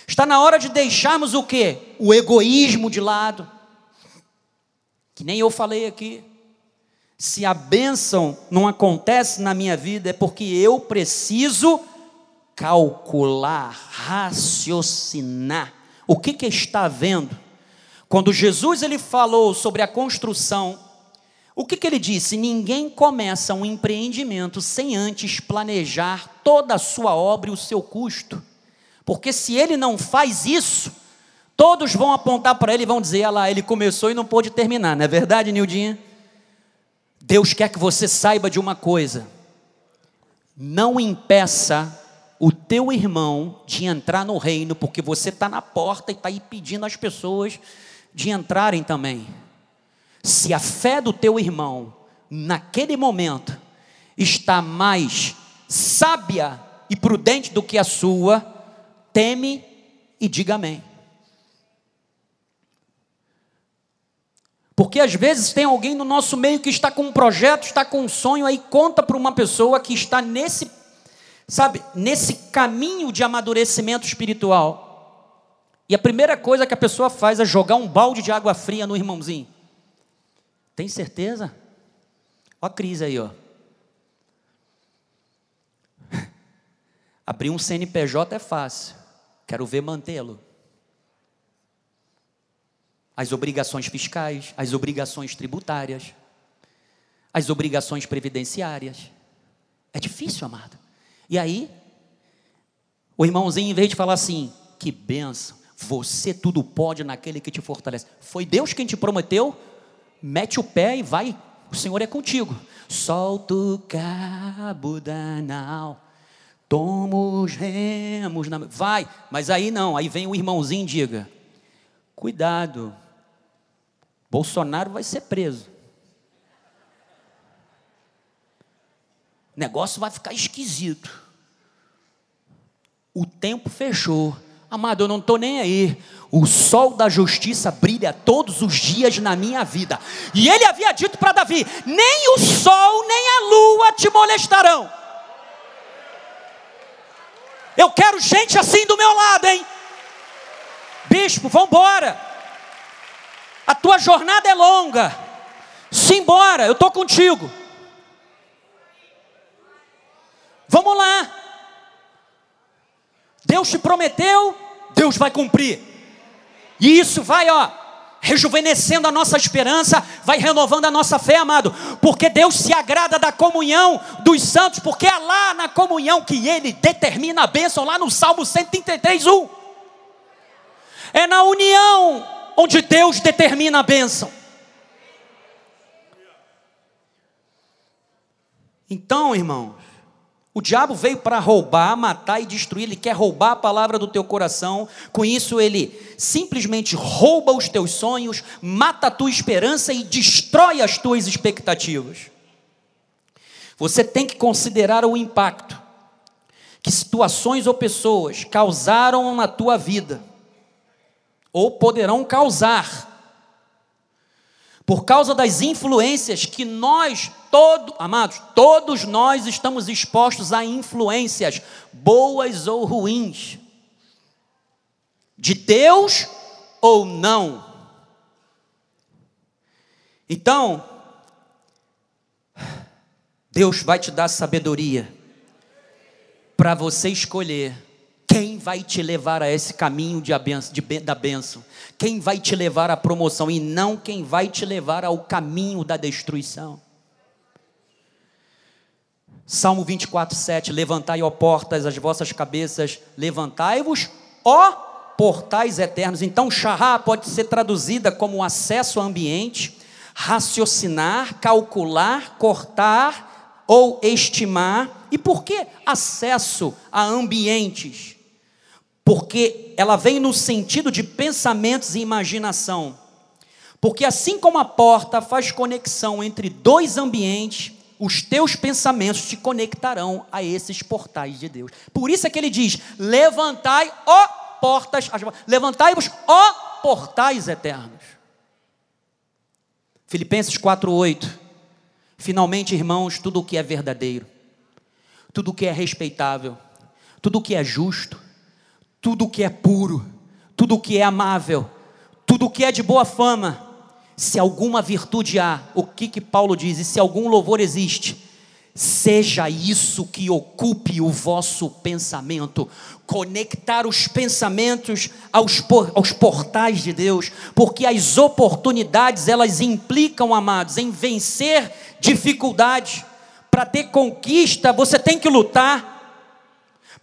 Está na hora de deixarmos o que? O egoísmo de lado. Que nem eu falei aqui. Se a bênção não acontece na minha vida, é porque eu preciso calcular, raciocinar. O que, que está vendo? Quando Jesus ele falou sobre a construção, o que, que ele disse? Ninguém começa um empreendimento sem antes planejar toda a sua obra e o seu custo. Porque se ele não faz isso, todos vão apontar para ele e vão dizer: ah lá, ele começou e não pôde terminar, não é verdade, Nildinha? Deus quer que você saiba de uma coisa: não impeça o teu irmão de entrar no reino, porque você está na porta e está aí pedindo às pessoas de entrarem também. Se a fé do teu irmão, naquele momento, está mais sábia e prudente do que a sua, teme e diga amém. Porque às vezes tem alguém no nosso meio que está com um projeto, está com um sonho, aí conta para uma pessoa que está nesse, sabe, nesse caminho de amadurecimento espiritual. E a primeira coisa que a pessoa faz é jogar um balde de água fria no irmãozinho. Tem certeza? Ó a crise aí, ó. Abrir um CNPJ é fácil. Quero ver mantê-lo as obrigações fiscais, as obrigações tributárias, as obrigações previdenciárias. É difícil, amado. E aí, o irmãozinho, em vez de falar assim, que benção, Você tudo pode naquele que te fortalece. Foi Deus quem te prometeu? Mete o pé e vai. O Senhor é contigo. Solta o cabo da nau. Toma os remos. Na... Vai. Mas aí não. Aí vem o irmãozinho e diga: Cuidado. Bolsonaro vai ser preso. O negócio vai ficar esquisito. O tempo fechou. Amado, eu não estou nem aí. O sol da justiça brilha todos os dias na minha vida. E ele havia dito para Davi: nem o sol nem a lua te molestarão. Eu quero gente assim do meu lado, hein? Bispo, vamos embora. A tua jornada é longa. Simbora, eu estou contigo. Vamos lá. Deus te prometeu, Deus vai cumprir. E isso vai, ó, rejuvenescendo a nossa esperança, vai renovando a nossa fé, amado, porque Deus se agrada da comunhão dos santos, porque é lá na comunhão que Ele determina a bênção, lá no Salmo 133, 1. É na união onde Deus determina a bênção. Então, irmãos, o diabo veio para roubar, matar e destruir, ele quer roubar a palavra do teu coração. Com isso, ele simplesmente rouba os teus sonhos, mata a tua esperança e destrói as tuas expectativas. Você tem que considerar o impacto que situações ou pessoas causaram na tua vida, ou poderão causar, por causa das influências que nós, todos, amados, todos nós estamos expostos a influências, boas ou ruins, de Deus ou não. Então, Deus vai te dar sabedoria para você escolher quem vai te levar a esse caminho de, de, da bênção? Quem vai te levar à promoção e não quem vai te levar ao caminho da destruição? Salmo 24, 7: Levantai, ó portas, as vossas cabeças, levantai-vos, ó portais eternos. Então, Shahá pode ser traduzida como acesso ao ambiente, raciocinar, calcular, cortar ou estimar. E por que acesso a ambientes? Porque ela vem no sentido de pensamentos e imaginação. Porque assim como a porta faz conexão entre dois ambientes, os teus pensamentos te conectarão a esses portais de Deus. Por isso é que ele diz: levantai, ó portas, levantai-vos, ó portais eternos. Filipenses 4:8. Finalmente, irmãos, tudo o que é verdadeiro, tudo o que é respeitável, tudo o que é justo, tudo que é puro, tudo que é amável, tudo que é de boa fama, se alguma virtude há, o que que Paulo diz? E se algum louvor existe, seja isso que ocupe o vosso pensamento, conectar os pensamentos aos, aos portais de Deus, porque as oportunidades elas implicam, amados, em vencer dificuldades. Para ter conquista, você tem que lutar.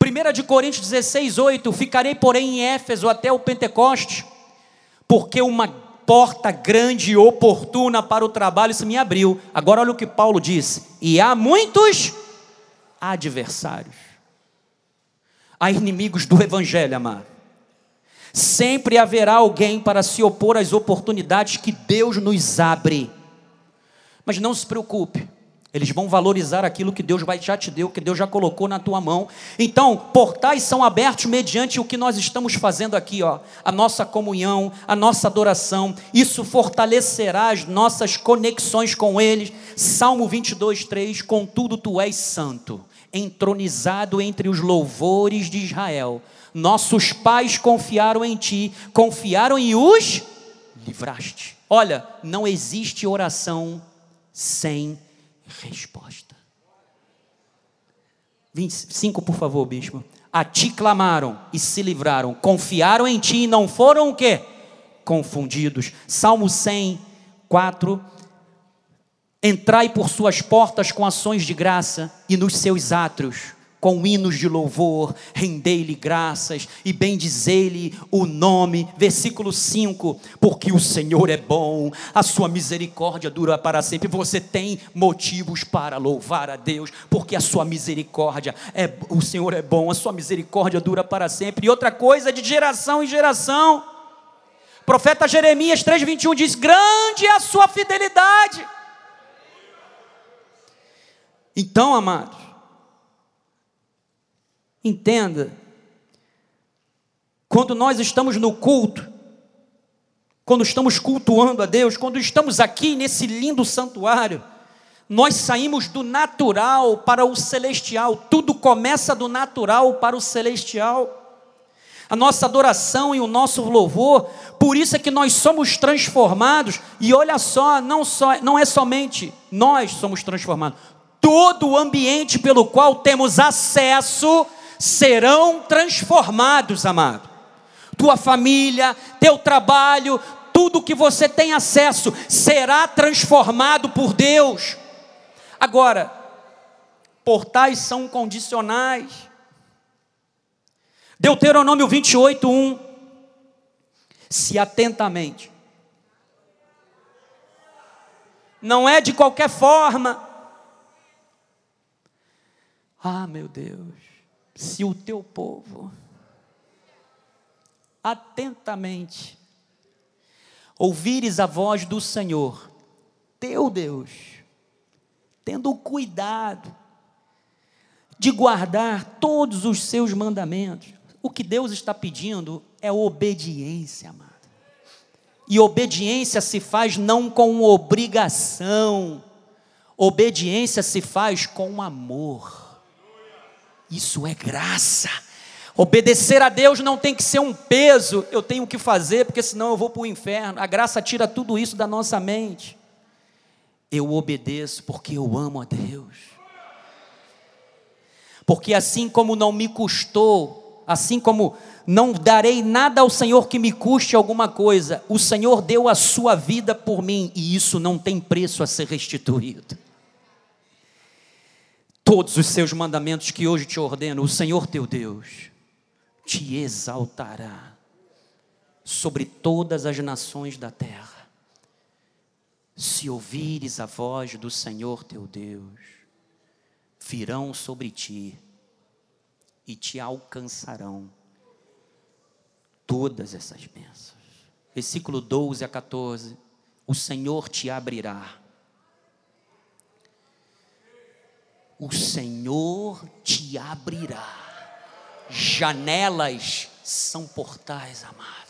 1 de Coríntios 16, 8, ficarei porém em Éfeso até o Pentecoste, porque uma porta grande e oportuna para o trabalho se me abriu. Agora olha o que Paulo disse, e há muitos adversários. Há inimigos do Evangelho, amado. Sempre haverá alguém para se opor às oportunidades que Deus nos abre. Mas não se preocupe, eles vão valorizar aquilo que Deus já te deu, que Deus já colocou na tua mão. Então, portais são abertos mediante o que nós estamos fazendo aqui, ó, a nossa comunhão, a nossa adoração. Isso fortalecerá as nossas conexões com eles. Salmo 22, 3: Contudo, tu és santo, entronizado entre os louvores de Israel. Nossos pais confiaram em ti, confiaram e os livraste. Olha, não existe oração sem resposta. 25, por favor, bispo. A ti clamaram e se livraram, confiaram em ti e não foram o quê? Confundidos. Salmo 100, 4. Entrai por suas portas com ações de graça e nos seus átrios com hinos de louvor, rendei-lhe graças e bendizei-lhe o nome. Versículo 5: Porque o Senhor é bom, a sua misericórdia dura para sempre. Você tem motivos para louvar a Deus, porque a sua misericórdia é o Senhor é bom, a sua misericórdia dura para sempre. E outra coisa, de geração em geração. Profeta Jeremias 3:21 diz: Grande é a sua fidelidade. Então, amados, Entenda, quando nós estamos no culto, quando estamos cultuando a Deus, quando estamos aqui nesse lindo santuário, nós saímos do natural para o celestial, tudo começa do natural para o celestial. A nossa adoração e o nosso louvor, por isso é que nós somos transformados, e olha só, não, só, não é somente nós somos transformados, todo o ambiente pelo qual temos acesso serão transformados, amado. Tua família, teu trabalho, tudo que você tem acesso será transformado por Deus. Agora, portais são condicionais. Deuteronômio 28, 1. Se atentamente. Não é de qualquer forma. Ah, meu Deus se o teu povo atentamente ouvires a voz do Senhor, teu Deus, tendo cuidado de guardar todos os seus mandamentos, o que Deus está pedindo é obediência, amado. E obediência se faz não com obrigação, obediência se faz com amor. Isso é graça. Obedecer a Deus não tem que ser um peso, eu tenho que fazer, porque senão eu vou para o inferno. A graça tira tudo isso da nossa mente. Eu obedeço porque eu amo a Deus. Porque assim como não me custou, assim como não darei nada ao Senhor que me custe alguma coisa, o Senhor deu a sua vida por mim e isso não tem preço a ser restituído todos os seus mandamentos que hoje te ordeno, o Senhor teu Deus te exaltará sobre todas as nações da terra. Se ouvires a voz do Senhor teu Deus, virão sobre ti e te alcançarão todas essas bênçãos. Versículo 12 a 14: O Senhor te abrirá o Senhor te abrirá. Janelas são portais, amada.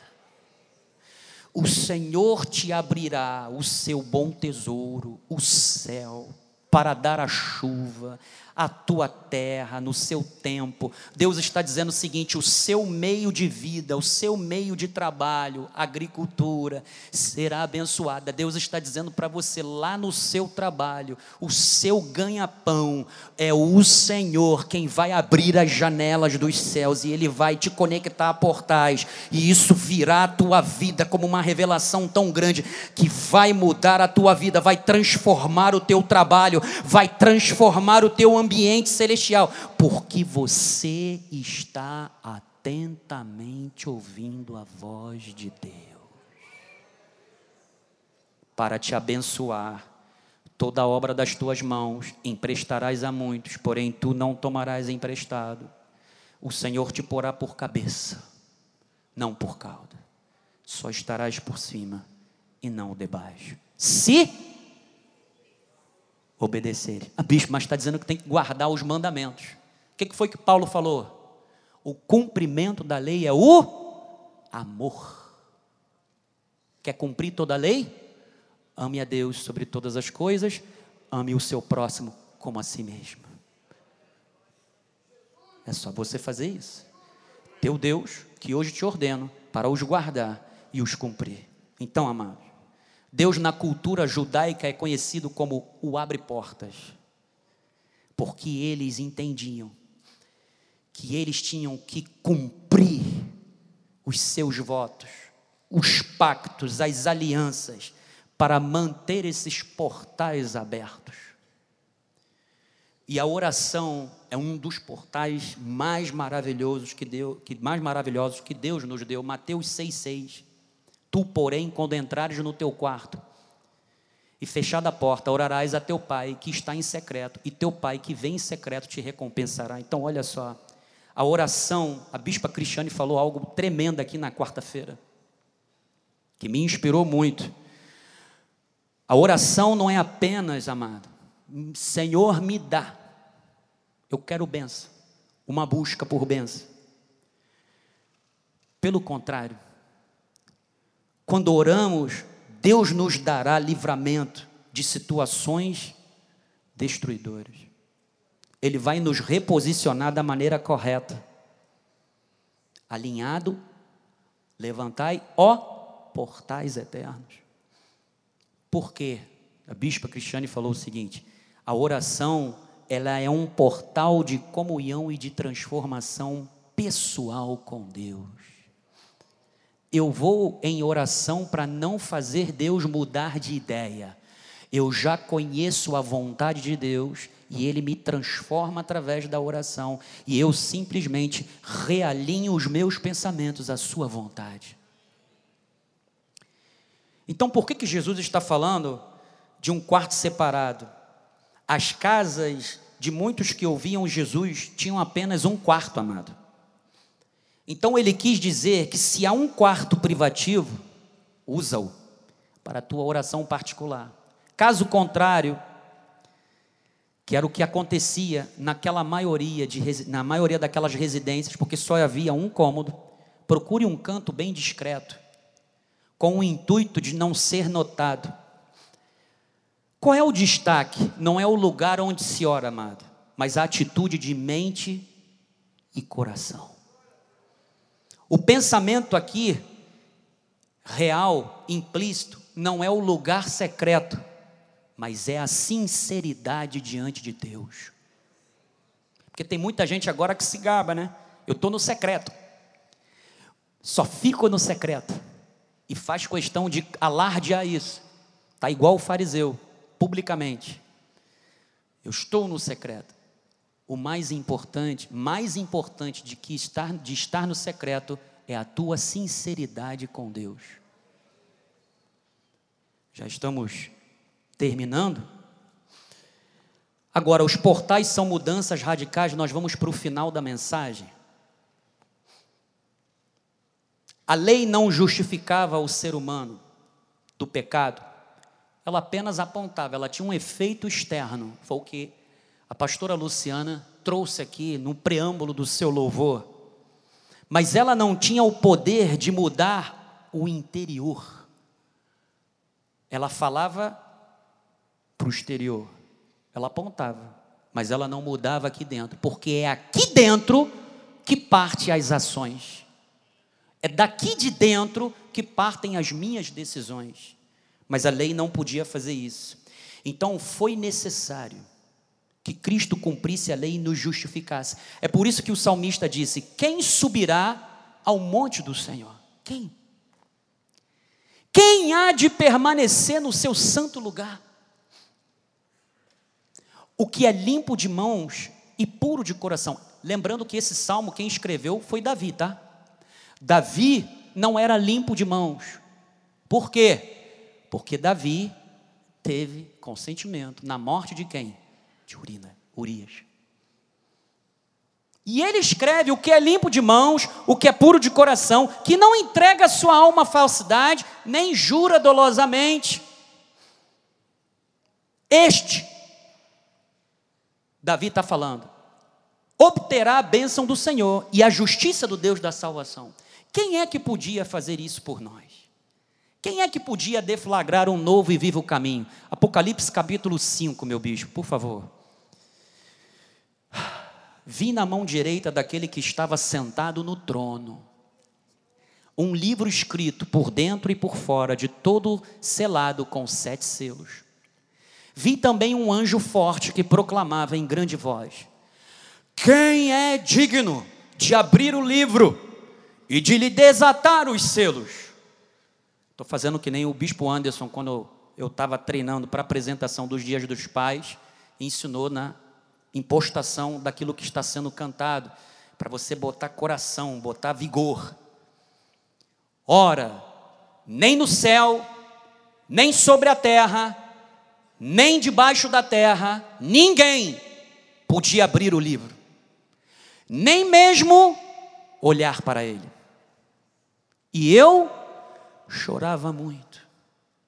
O Senhor te abrirá o seu bom tesouro, o céu, para dar a chuva, a tua terra, no seu tempo. Deus está dizendo o seguinte: o seu meio de vida, o seu meio de trabalho, agricultura, será abençoada. Deus está dizendo para você lá no seu trabalho, o seu ganha-pão é o Senhor quem vai abrir as janelas dos céus e Ele vai te conectar a portais, e isso virá a tua vida como uma revelação tão grande que vai mudar a tua vida, vai transformar o teu trabalho, vai transformar o teu ambiente ambiente celestial, porque você está atentamente ouvindo a voz de Deus. Para te abençoar, toda a obra das tuas mãos emprestarás a muitos, porém tu não tomarás emprestado. O Senhor te porá por cabeça, não por cauda. Só estarás por cima e não debaixo. Se obedecerem. A bispo, mas está dizendo que tem que guardar os mandamentos. O que foi que Paulo falou? O cumprimento da lei é o amor. Quer cumprir toda a lei? Ame a Deus sobre todas as coisas, ame o seu próximo como a si mesmo. É só você fazer isso. Teu Deus, que hoje te ordeno para os guardar e os cumprir. Então, amado, Deus, na cultura judaica, é conhecido como o abre-portas, porque eles entendiam que eles tinham que cumprir os seus votos, os pactos, as alianças, para manter esses portais abertos. E a oração é um dos portais mais maravilhosos que Deus, que mais maravilhosos que Deus nos deu. Mateus 6:6. Tu, porém, quando entrares no teu quarto e fechada a porta, orarás a teu pai que está em secreto, e teu pai que vem em secreto te recompensará. Então, olha só, a oração, a bispa Cristiane falou algo tremendo aqui na quarta-feira, que me inspirou muito. A oração não é apenas, amado, Senhor, me dá. Eu quero benção. Uma busca por benção. Pelo contrário, quando oramos, Deus nos dará livramento de situações destruidoras. Ele vai nos reposicionar da maneira correta. Alinhado, levantai, ó portais eternos. Por quê? A bispa Cristiane falou o seguinte: a oração, ela é um portal de comunhão e de transformação pessoal com Deus. Eu vou em oração para não fazer Deus mudar de ideia. Eu já conheço a vontade de Deus e Ele me transforma através da oração e eu simplesmente realinho os meus pensamentos à Sua vontade. Então, por que, que Jesus está falando de um quarto separado? As casas de muitos que ouviam Jesus tinham apenas um quarto, amado. Então ele quis dizer que se há um quarto privativo, usa-o para a tua oração particular. Caso contrário, que era o que acontecia naquela maioria de, na maioria daquelas residências, porque só havia um cômodo, procure um canto bem discreto, com o intuito de não ser notado qual é o destaque? Não é o lugar onde se ora, amado, mas a atitude de mente e coração. O pensamento aqui, real, implícito, não é o lugar secreto, mas é a sinceridade diante de Deus. Porque tem muita gente agora que se gaba, né? Eu estou no secreto, só fico no secreto, e faz questão de alardear isso, está igual o fariseu publicamente. Eu estou no secreto. O mais importante, mais importante de que estar, de estar no secreto é a tua sinceridade com Deus. Já estamos terminando. Agora, os portais são mudanças radicais, nós vamos para o final da mensagem. A lei não justificava o ser humano do pecado, ela apenas apontava, ela tinha um efeito externo. Foi o que a pastora Luciana trouxe aqui no preâmbulo do seu louvor. Mas ela não tinha o poder de mudar o interior. Ela falava para o exterior, ela apontava, mas ela não mudava aqui dentro, porque é aqui dentro que parte as ações. É daqui de dentro que partem as minhas decisões. Mas a lei não podia fazer isso. Então foi necessário que Cristo cumprisse a lei e nos justificasse. É por isso que o salmista disse: Quem subirá ao monte do Senhor? Quem? Quem há de permanecer no seu santo lugar? O que é limpo de mãos e puro de coração. Lembrando que esse salmo quem escreveu foi Davi, tá? Davi não era limpo de mãos. Por quê? Porque Davi teve consentimento na morte de quem? De Urina, Urias. E ele escreve o que é limpo de mãos, o que é puro de coração, que não entrega sua alma à falsidade, nem jura dolosamente. Este, Davi está falando, obterá a bênção do Senhor e a justiça do Deus da salvação. Quem é que podia fazer isso por nós? Quem é que podia deflagrar um novo e vivo caminho? Apocalipse capítulo 5, meu bicho, por favor. Vi na mão direita daquele que estava sentado no trono um livro escrito por dentro e por fora, de todo selado com sete selos. Vi também um anjo forte que proclamava em grande voz: Quem é digno de abrir o livro e de lhe desatar os selos? Estou fazendo que nem o Bispo Anderson, quando eu estava treinando para a apresentação dos Dias dos Pais, ensinou na impostação daquilo que está sendo cantado, para você botar coração, botar vigor. Ora, nem no céu, nem sobre a terra, nem debaixo da terra, ninguém podia abrir o livro, nem mesmo olhar para ele. E eu chorava muito,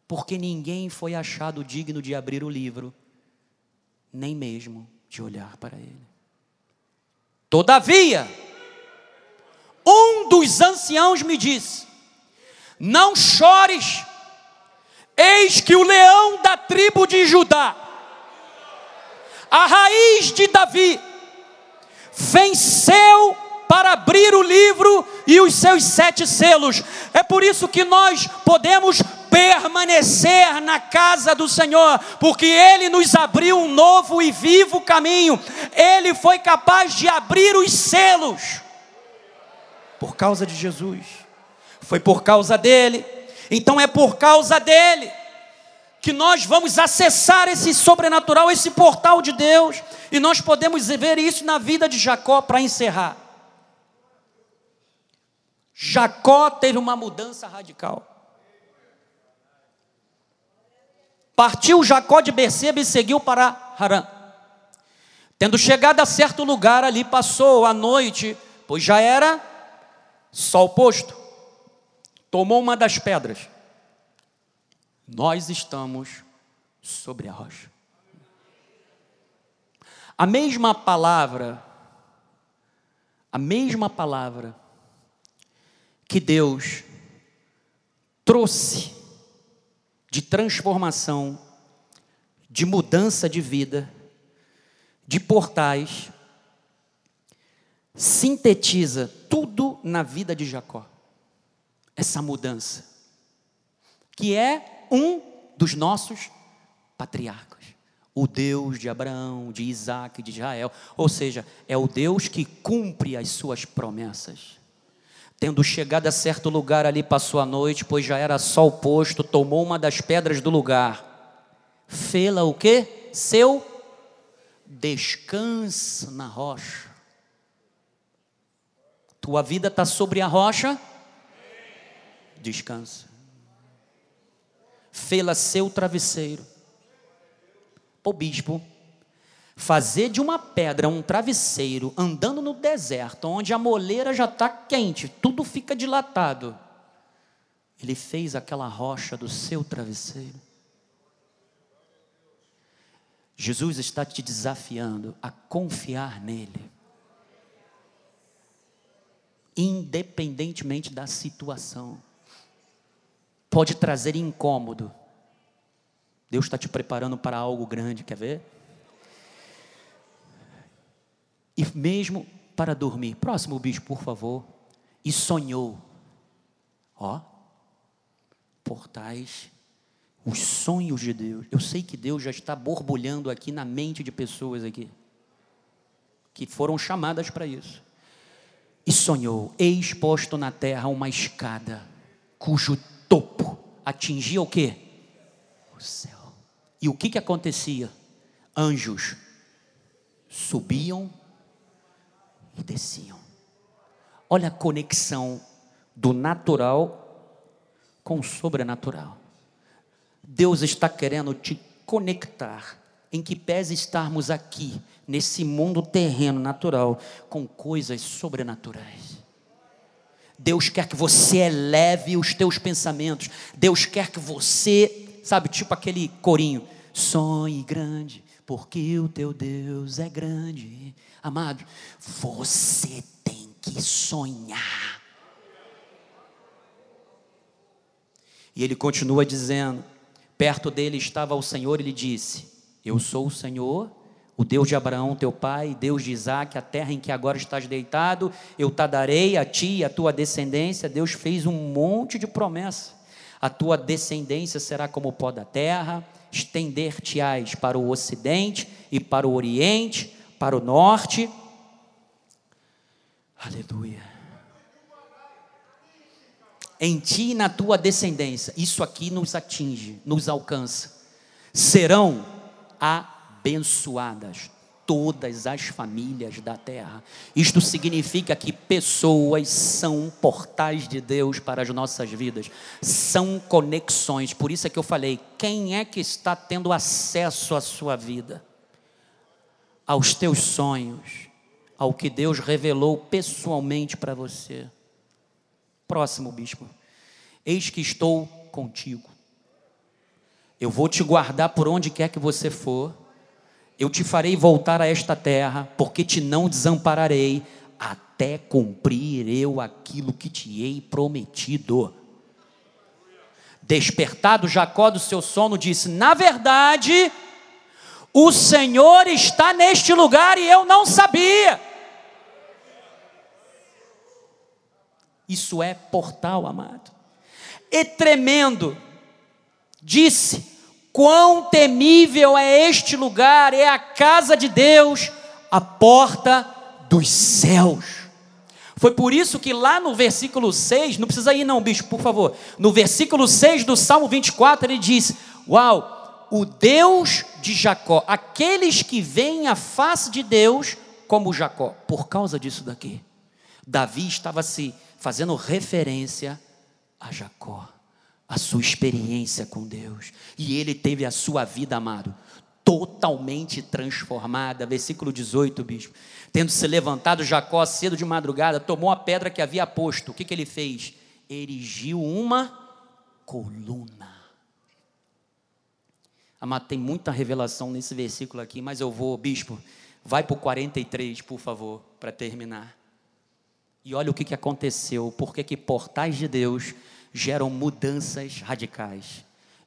porque ninguém foi achado digno de abrir o livro, nem mesmo de olhar para ele. Todavia, um dos anciãos me disse: Não chores, eis que o leão da tribo de Judá, a raiz de Davi, venceu para abrir o livro e os seus sete selos. É por isso que nós podemos permanecer na casa do Senhor, porque Ele nos abriu um novo e vivo caminho. Ele foi capaz de abrir os selos por causa de Jesus. Foi por causa dele. Então é por causa dele que nós vamos acessar esse sobrenatural, esse portal de Deus, e nós podemos ver isso na vida de Jacó para encerrar. Jacó teve uma mudança radical. Partiu Jacó de Beceba e seguiu para Harã. Tendo chegado a certo lugar ali, passou a noite, pois já era sol posto. Tomou uma das pedras. Nós estamos sobre a rocha. A mesma palavra, a mesma palavra que Deus trouxe de transformação, de mudança de vida, de portais, sintetiza tudo na vida de Jacó. Essa mudança, que é um dos nossos patriarcas, o Deus de Abraão, de Isaac, de Israel, ou seja, é o Deus que cumpre as suas promessas. Tendo chegado a certo lugar ali, passou a noite, pois já era sol posto, tomou uma das pedras do lugar. Fê-la o quê? Seu descanso na rocha. Tua vida está sobre a rocha? Descansa. Fê-la seu travesseiro. O bispo, fazer de uma pedra um travesseiro andando no deserto, onde a moleira já está quente, tudo fica dilatado. Ele fez aquela rocha do seu travesseiro. Jesus está te desafiando a confiar nele, independentemente da situação. Pode trazer incômodo. Deus está te preparando para algo grande, quer ver? E mesmo para dormir. Próximo bicho, por favor. E sonhou. Ó, portais, os sonhos de Deus. Eu sei que Deus já está borbulhando aqui na mente de pessoas aqui que foram chamadas para isso. E sonhou, eis posto na terra uma escada, cujo topo atingia o quê? O céu. E o que que acontecia? Anjos subiam e desciam. Olha a conexão do natural com o sobrenatural. Deus está querendo te conectar, em que pese estarmos aqui, nesse mundo terreno natural, com coisas sobrenaturais. Deus quer que você eleve os teus pensamentos. Deus quer que você, sabe, tipo aquele corinho, sonhe grande, porque o teu Deus é grande. Amado, você tem que sonhar. E ele continua dizendo: perto dele estava o Senhor e lhe disse: Eu sou o Senhor, o Deus de Abraão, teu pai, Deus de Isaac, a terra em que agora estás deitado, eu te darei a ti e a tua descendência. Deus fez um monte de promessa. A tua descendência será como o pó da terra, estender-te-ás para o ocidente e para o oriente para o norte. Aleluia. Em ti e na tua descendência, isso aqui nos atinge, nos alcança. Serão abençoadas todas as famílias da terra. Isto significa que pessoas são portais de Deus para as nossas vidas, são conexões. Por isso é que eu falei: quem é que está tendo acesso à sua vida, aos teus sonhos, ao que Deus revelou pessoalmente para você? Próximo, bispo. Eis que estou contigo. Eu vou te guardar por onde quer que você for eu te farei voltar a esta terra, porque te não desampararei, até cumprir eu aquilo que te hei prometido. Despertado Jacó do seu sono, disse: Na verdade, o Senhor está neste lugar e eu não sabia. Isso é portal, amado. E tremendo, disse: Quão temível é este lugar, é a casa de Deus, a porta dos céus. Foi por isso que lá no versículo 6, não precisa ir não, bicho, por favor. No versículo 6 do Salmo 24, ele diz: Uau, o Deus de Jacó, aqueles que veem a face de Deus como Jacó, por causa disso daqui. Davi estava se fazendo referência a Jacó a sua experiência com Deus. E ele teve a sua vida, amado, totalmente transformada. Versículo 18, bispo. Tendo se levantado Jacó cedo de madrugada, tomou a pedra que havia posto. O que, que ele fez? Erigiu uma coluna. Amado, tem muita revelação nesse versículo aqui, mas eu vou, bispo, vai para o 43, por favor, para terminar. E olha o que, que aconteceu, porque que portais de Deus geram mudanças radicais.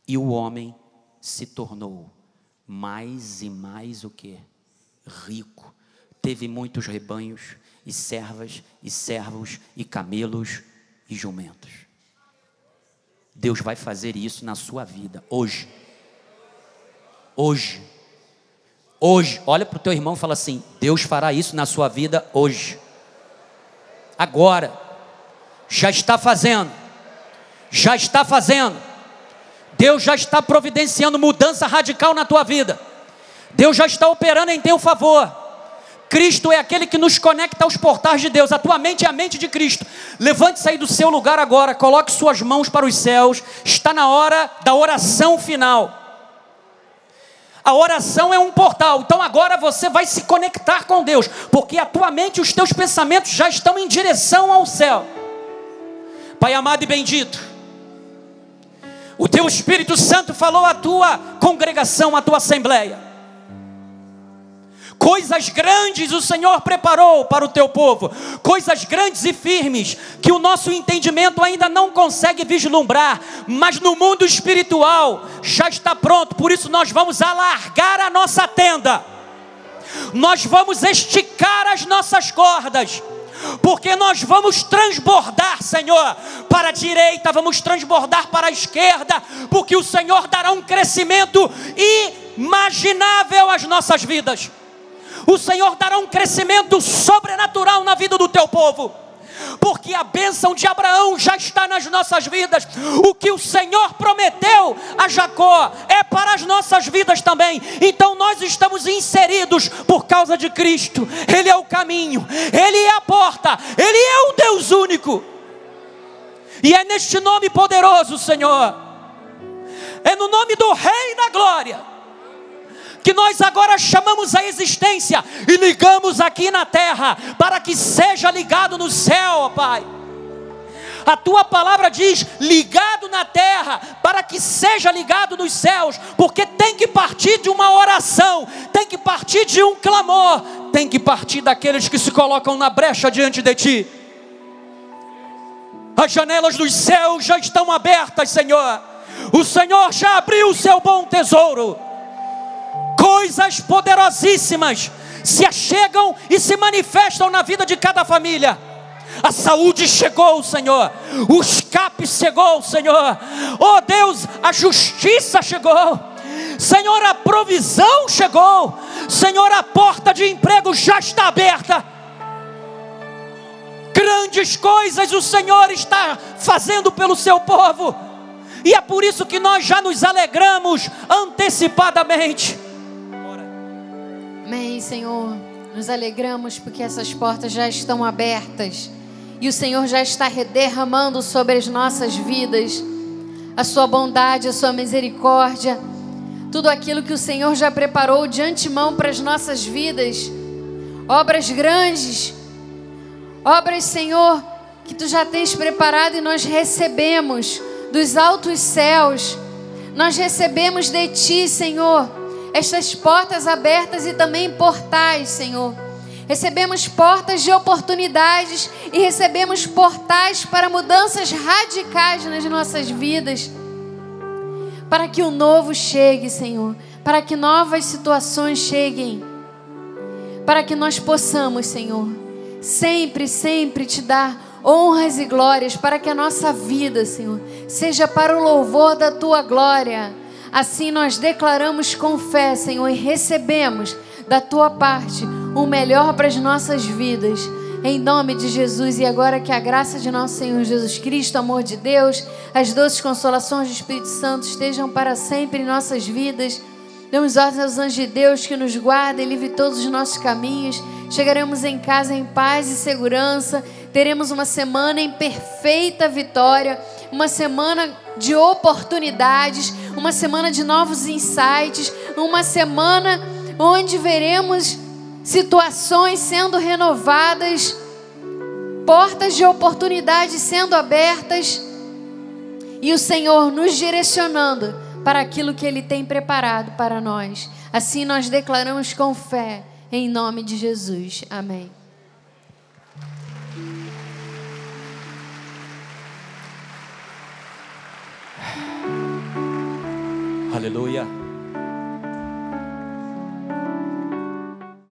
E o homem se tornou mais e mais o que? Rico. Teve muitos rebanhos, e servas, e servos, e camelos, e jumentos. Deus vai fazer isso na sua vida, hoje. Hoje. Hoje. Olha para o teu irmão e fala assim: Deus fará isso na sua vida hoje. Agora. Já está fazendo já está fazendo. Deus já está providenciando mudança radical na tua vida. Deus já está operando em teu favor. Cristo é aquele que nos conecta aos portais de Deus. A tua mente é a mente de Cristo. Levante-se aí do seu lugar agora, coloque suas mãos para os céus. Está na hora da oração final. A oração é um portal. Então agora você vai se conectar com Deus, porque a tua mente e os teus pensamentos já estão em direção ao céu. Pai amado e bendito, o teu Espírito Santo falou à tua congregação, à tua assembleia. Coisas grandes o Senhor preparou para o teu povo, coisas grandes e firmes que o nosso entendimento ainda não consegue vislumbrar, mas no mundo espiritual já está pronto, por isso nós vamos alargar a nossa tenda, nós vamos esticar as nossas cordas, porque nós vamos transbordar, Senhor, para a direita, vamos transbordar para a esquerda, porque o Senhor dará um crescimento imaginável às nossas vidas. O Senhor dará um crescimento sobrenatural na vida do teu povo porque a bênção de Abraão já está nas nossas vidas. O que o Senhor prometeu a Jacó é para as nossas vidas também. Então nós estamos inseridos por causa de Cristo. Ele é o caminho, Ele é a porta, Ele é o Deus único. E é neste nome poderoso, Senhor, é no nome do Rei da Glória que nós agora chamamos a existência e ligamos aqui na terra, para que seja ligado no céu, ó Pai. A tua palavra diz: ligado na terra, para que seja ligado nos céus, porque tem que partir de uma oração, tem que partir de um clamor, tem que partir daqueles que se colocam na brecha diante de ti. As janelas dos céus já estão abertas, Senhor. O Senhor já abriu o seu bom tesouro coisas poderosíssimas se achegam e se manifestam na vida de cada família. A saúde chegou, Senhor. O escape chegou, Senhor. Oh Deus, a justiça chegou. Senhor, a provisão chegou. Senhor, a porta de emprego já está aberta. Grandes coisas o Senhor está fazendo pelo seu povo. E é por isso que nós já nos alegramos antecipadamente Amém, Senhor. Nos alegramos porque essas portas já estão abertas. E o Senhor já está derramando sobre as nossas vidas a sua bondade, a sua misericórdia, tudo aquilo que o Senhor já preparou de antemão para as nossas vidas, obras grandes, obras, Senhor, que tu já tens preparado e nós recebemos dos altos céus, nós recebemos de ti, Senhor, estas portas abertas e também portais, Senhor. Recebemos portas de oportunidades e recebemos portais para mudanças radicais nas nossas vidas. Para que o novo chegue, Senhor. Para que novas situações cheguem. Para que nós possamos, Senhor, sempre, sempre te dar honras e glórias para que a nossa vida, Senhor, seja para o louvor da tua glória. Assim nós declaramos com fé, Senhor, e recebemos da tua parte o melhor para as nossas vidas. Em nome de Jesus, e agora que a graça de nosso Senhor Jesus Cristo, amor de Deus, as doces consolações do Espírito Santo estejam para sempre em nossas vidas. Damos ordens aos anjos de Deus que nos guardem livre todos os nossos caminhos. Chegaremos em casa em paz e segurança. Teremos uma semana em perfeita vitória, uma semana de oportunidades, uma semana de novos insights, uma semana onde veremos situações sendo renovadas, portas de oportunidade sendo abertas e o Senhor nos direcionando para aquilo que Ele tem preparado para nós. Assim nós declaramos com fé, em nome de Jesus. Amém. Aleluia.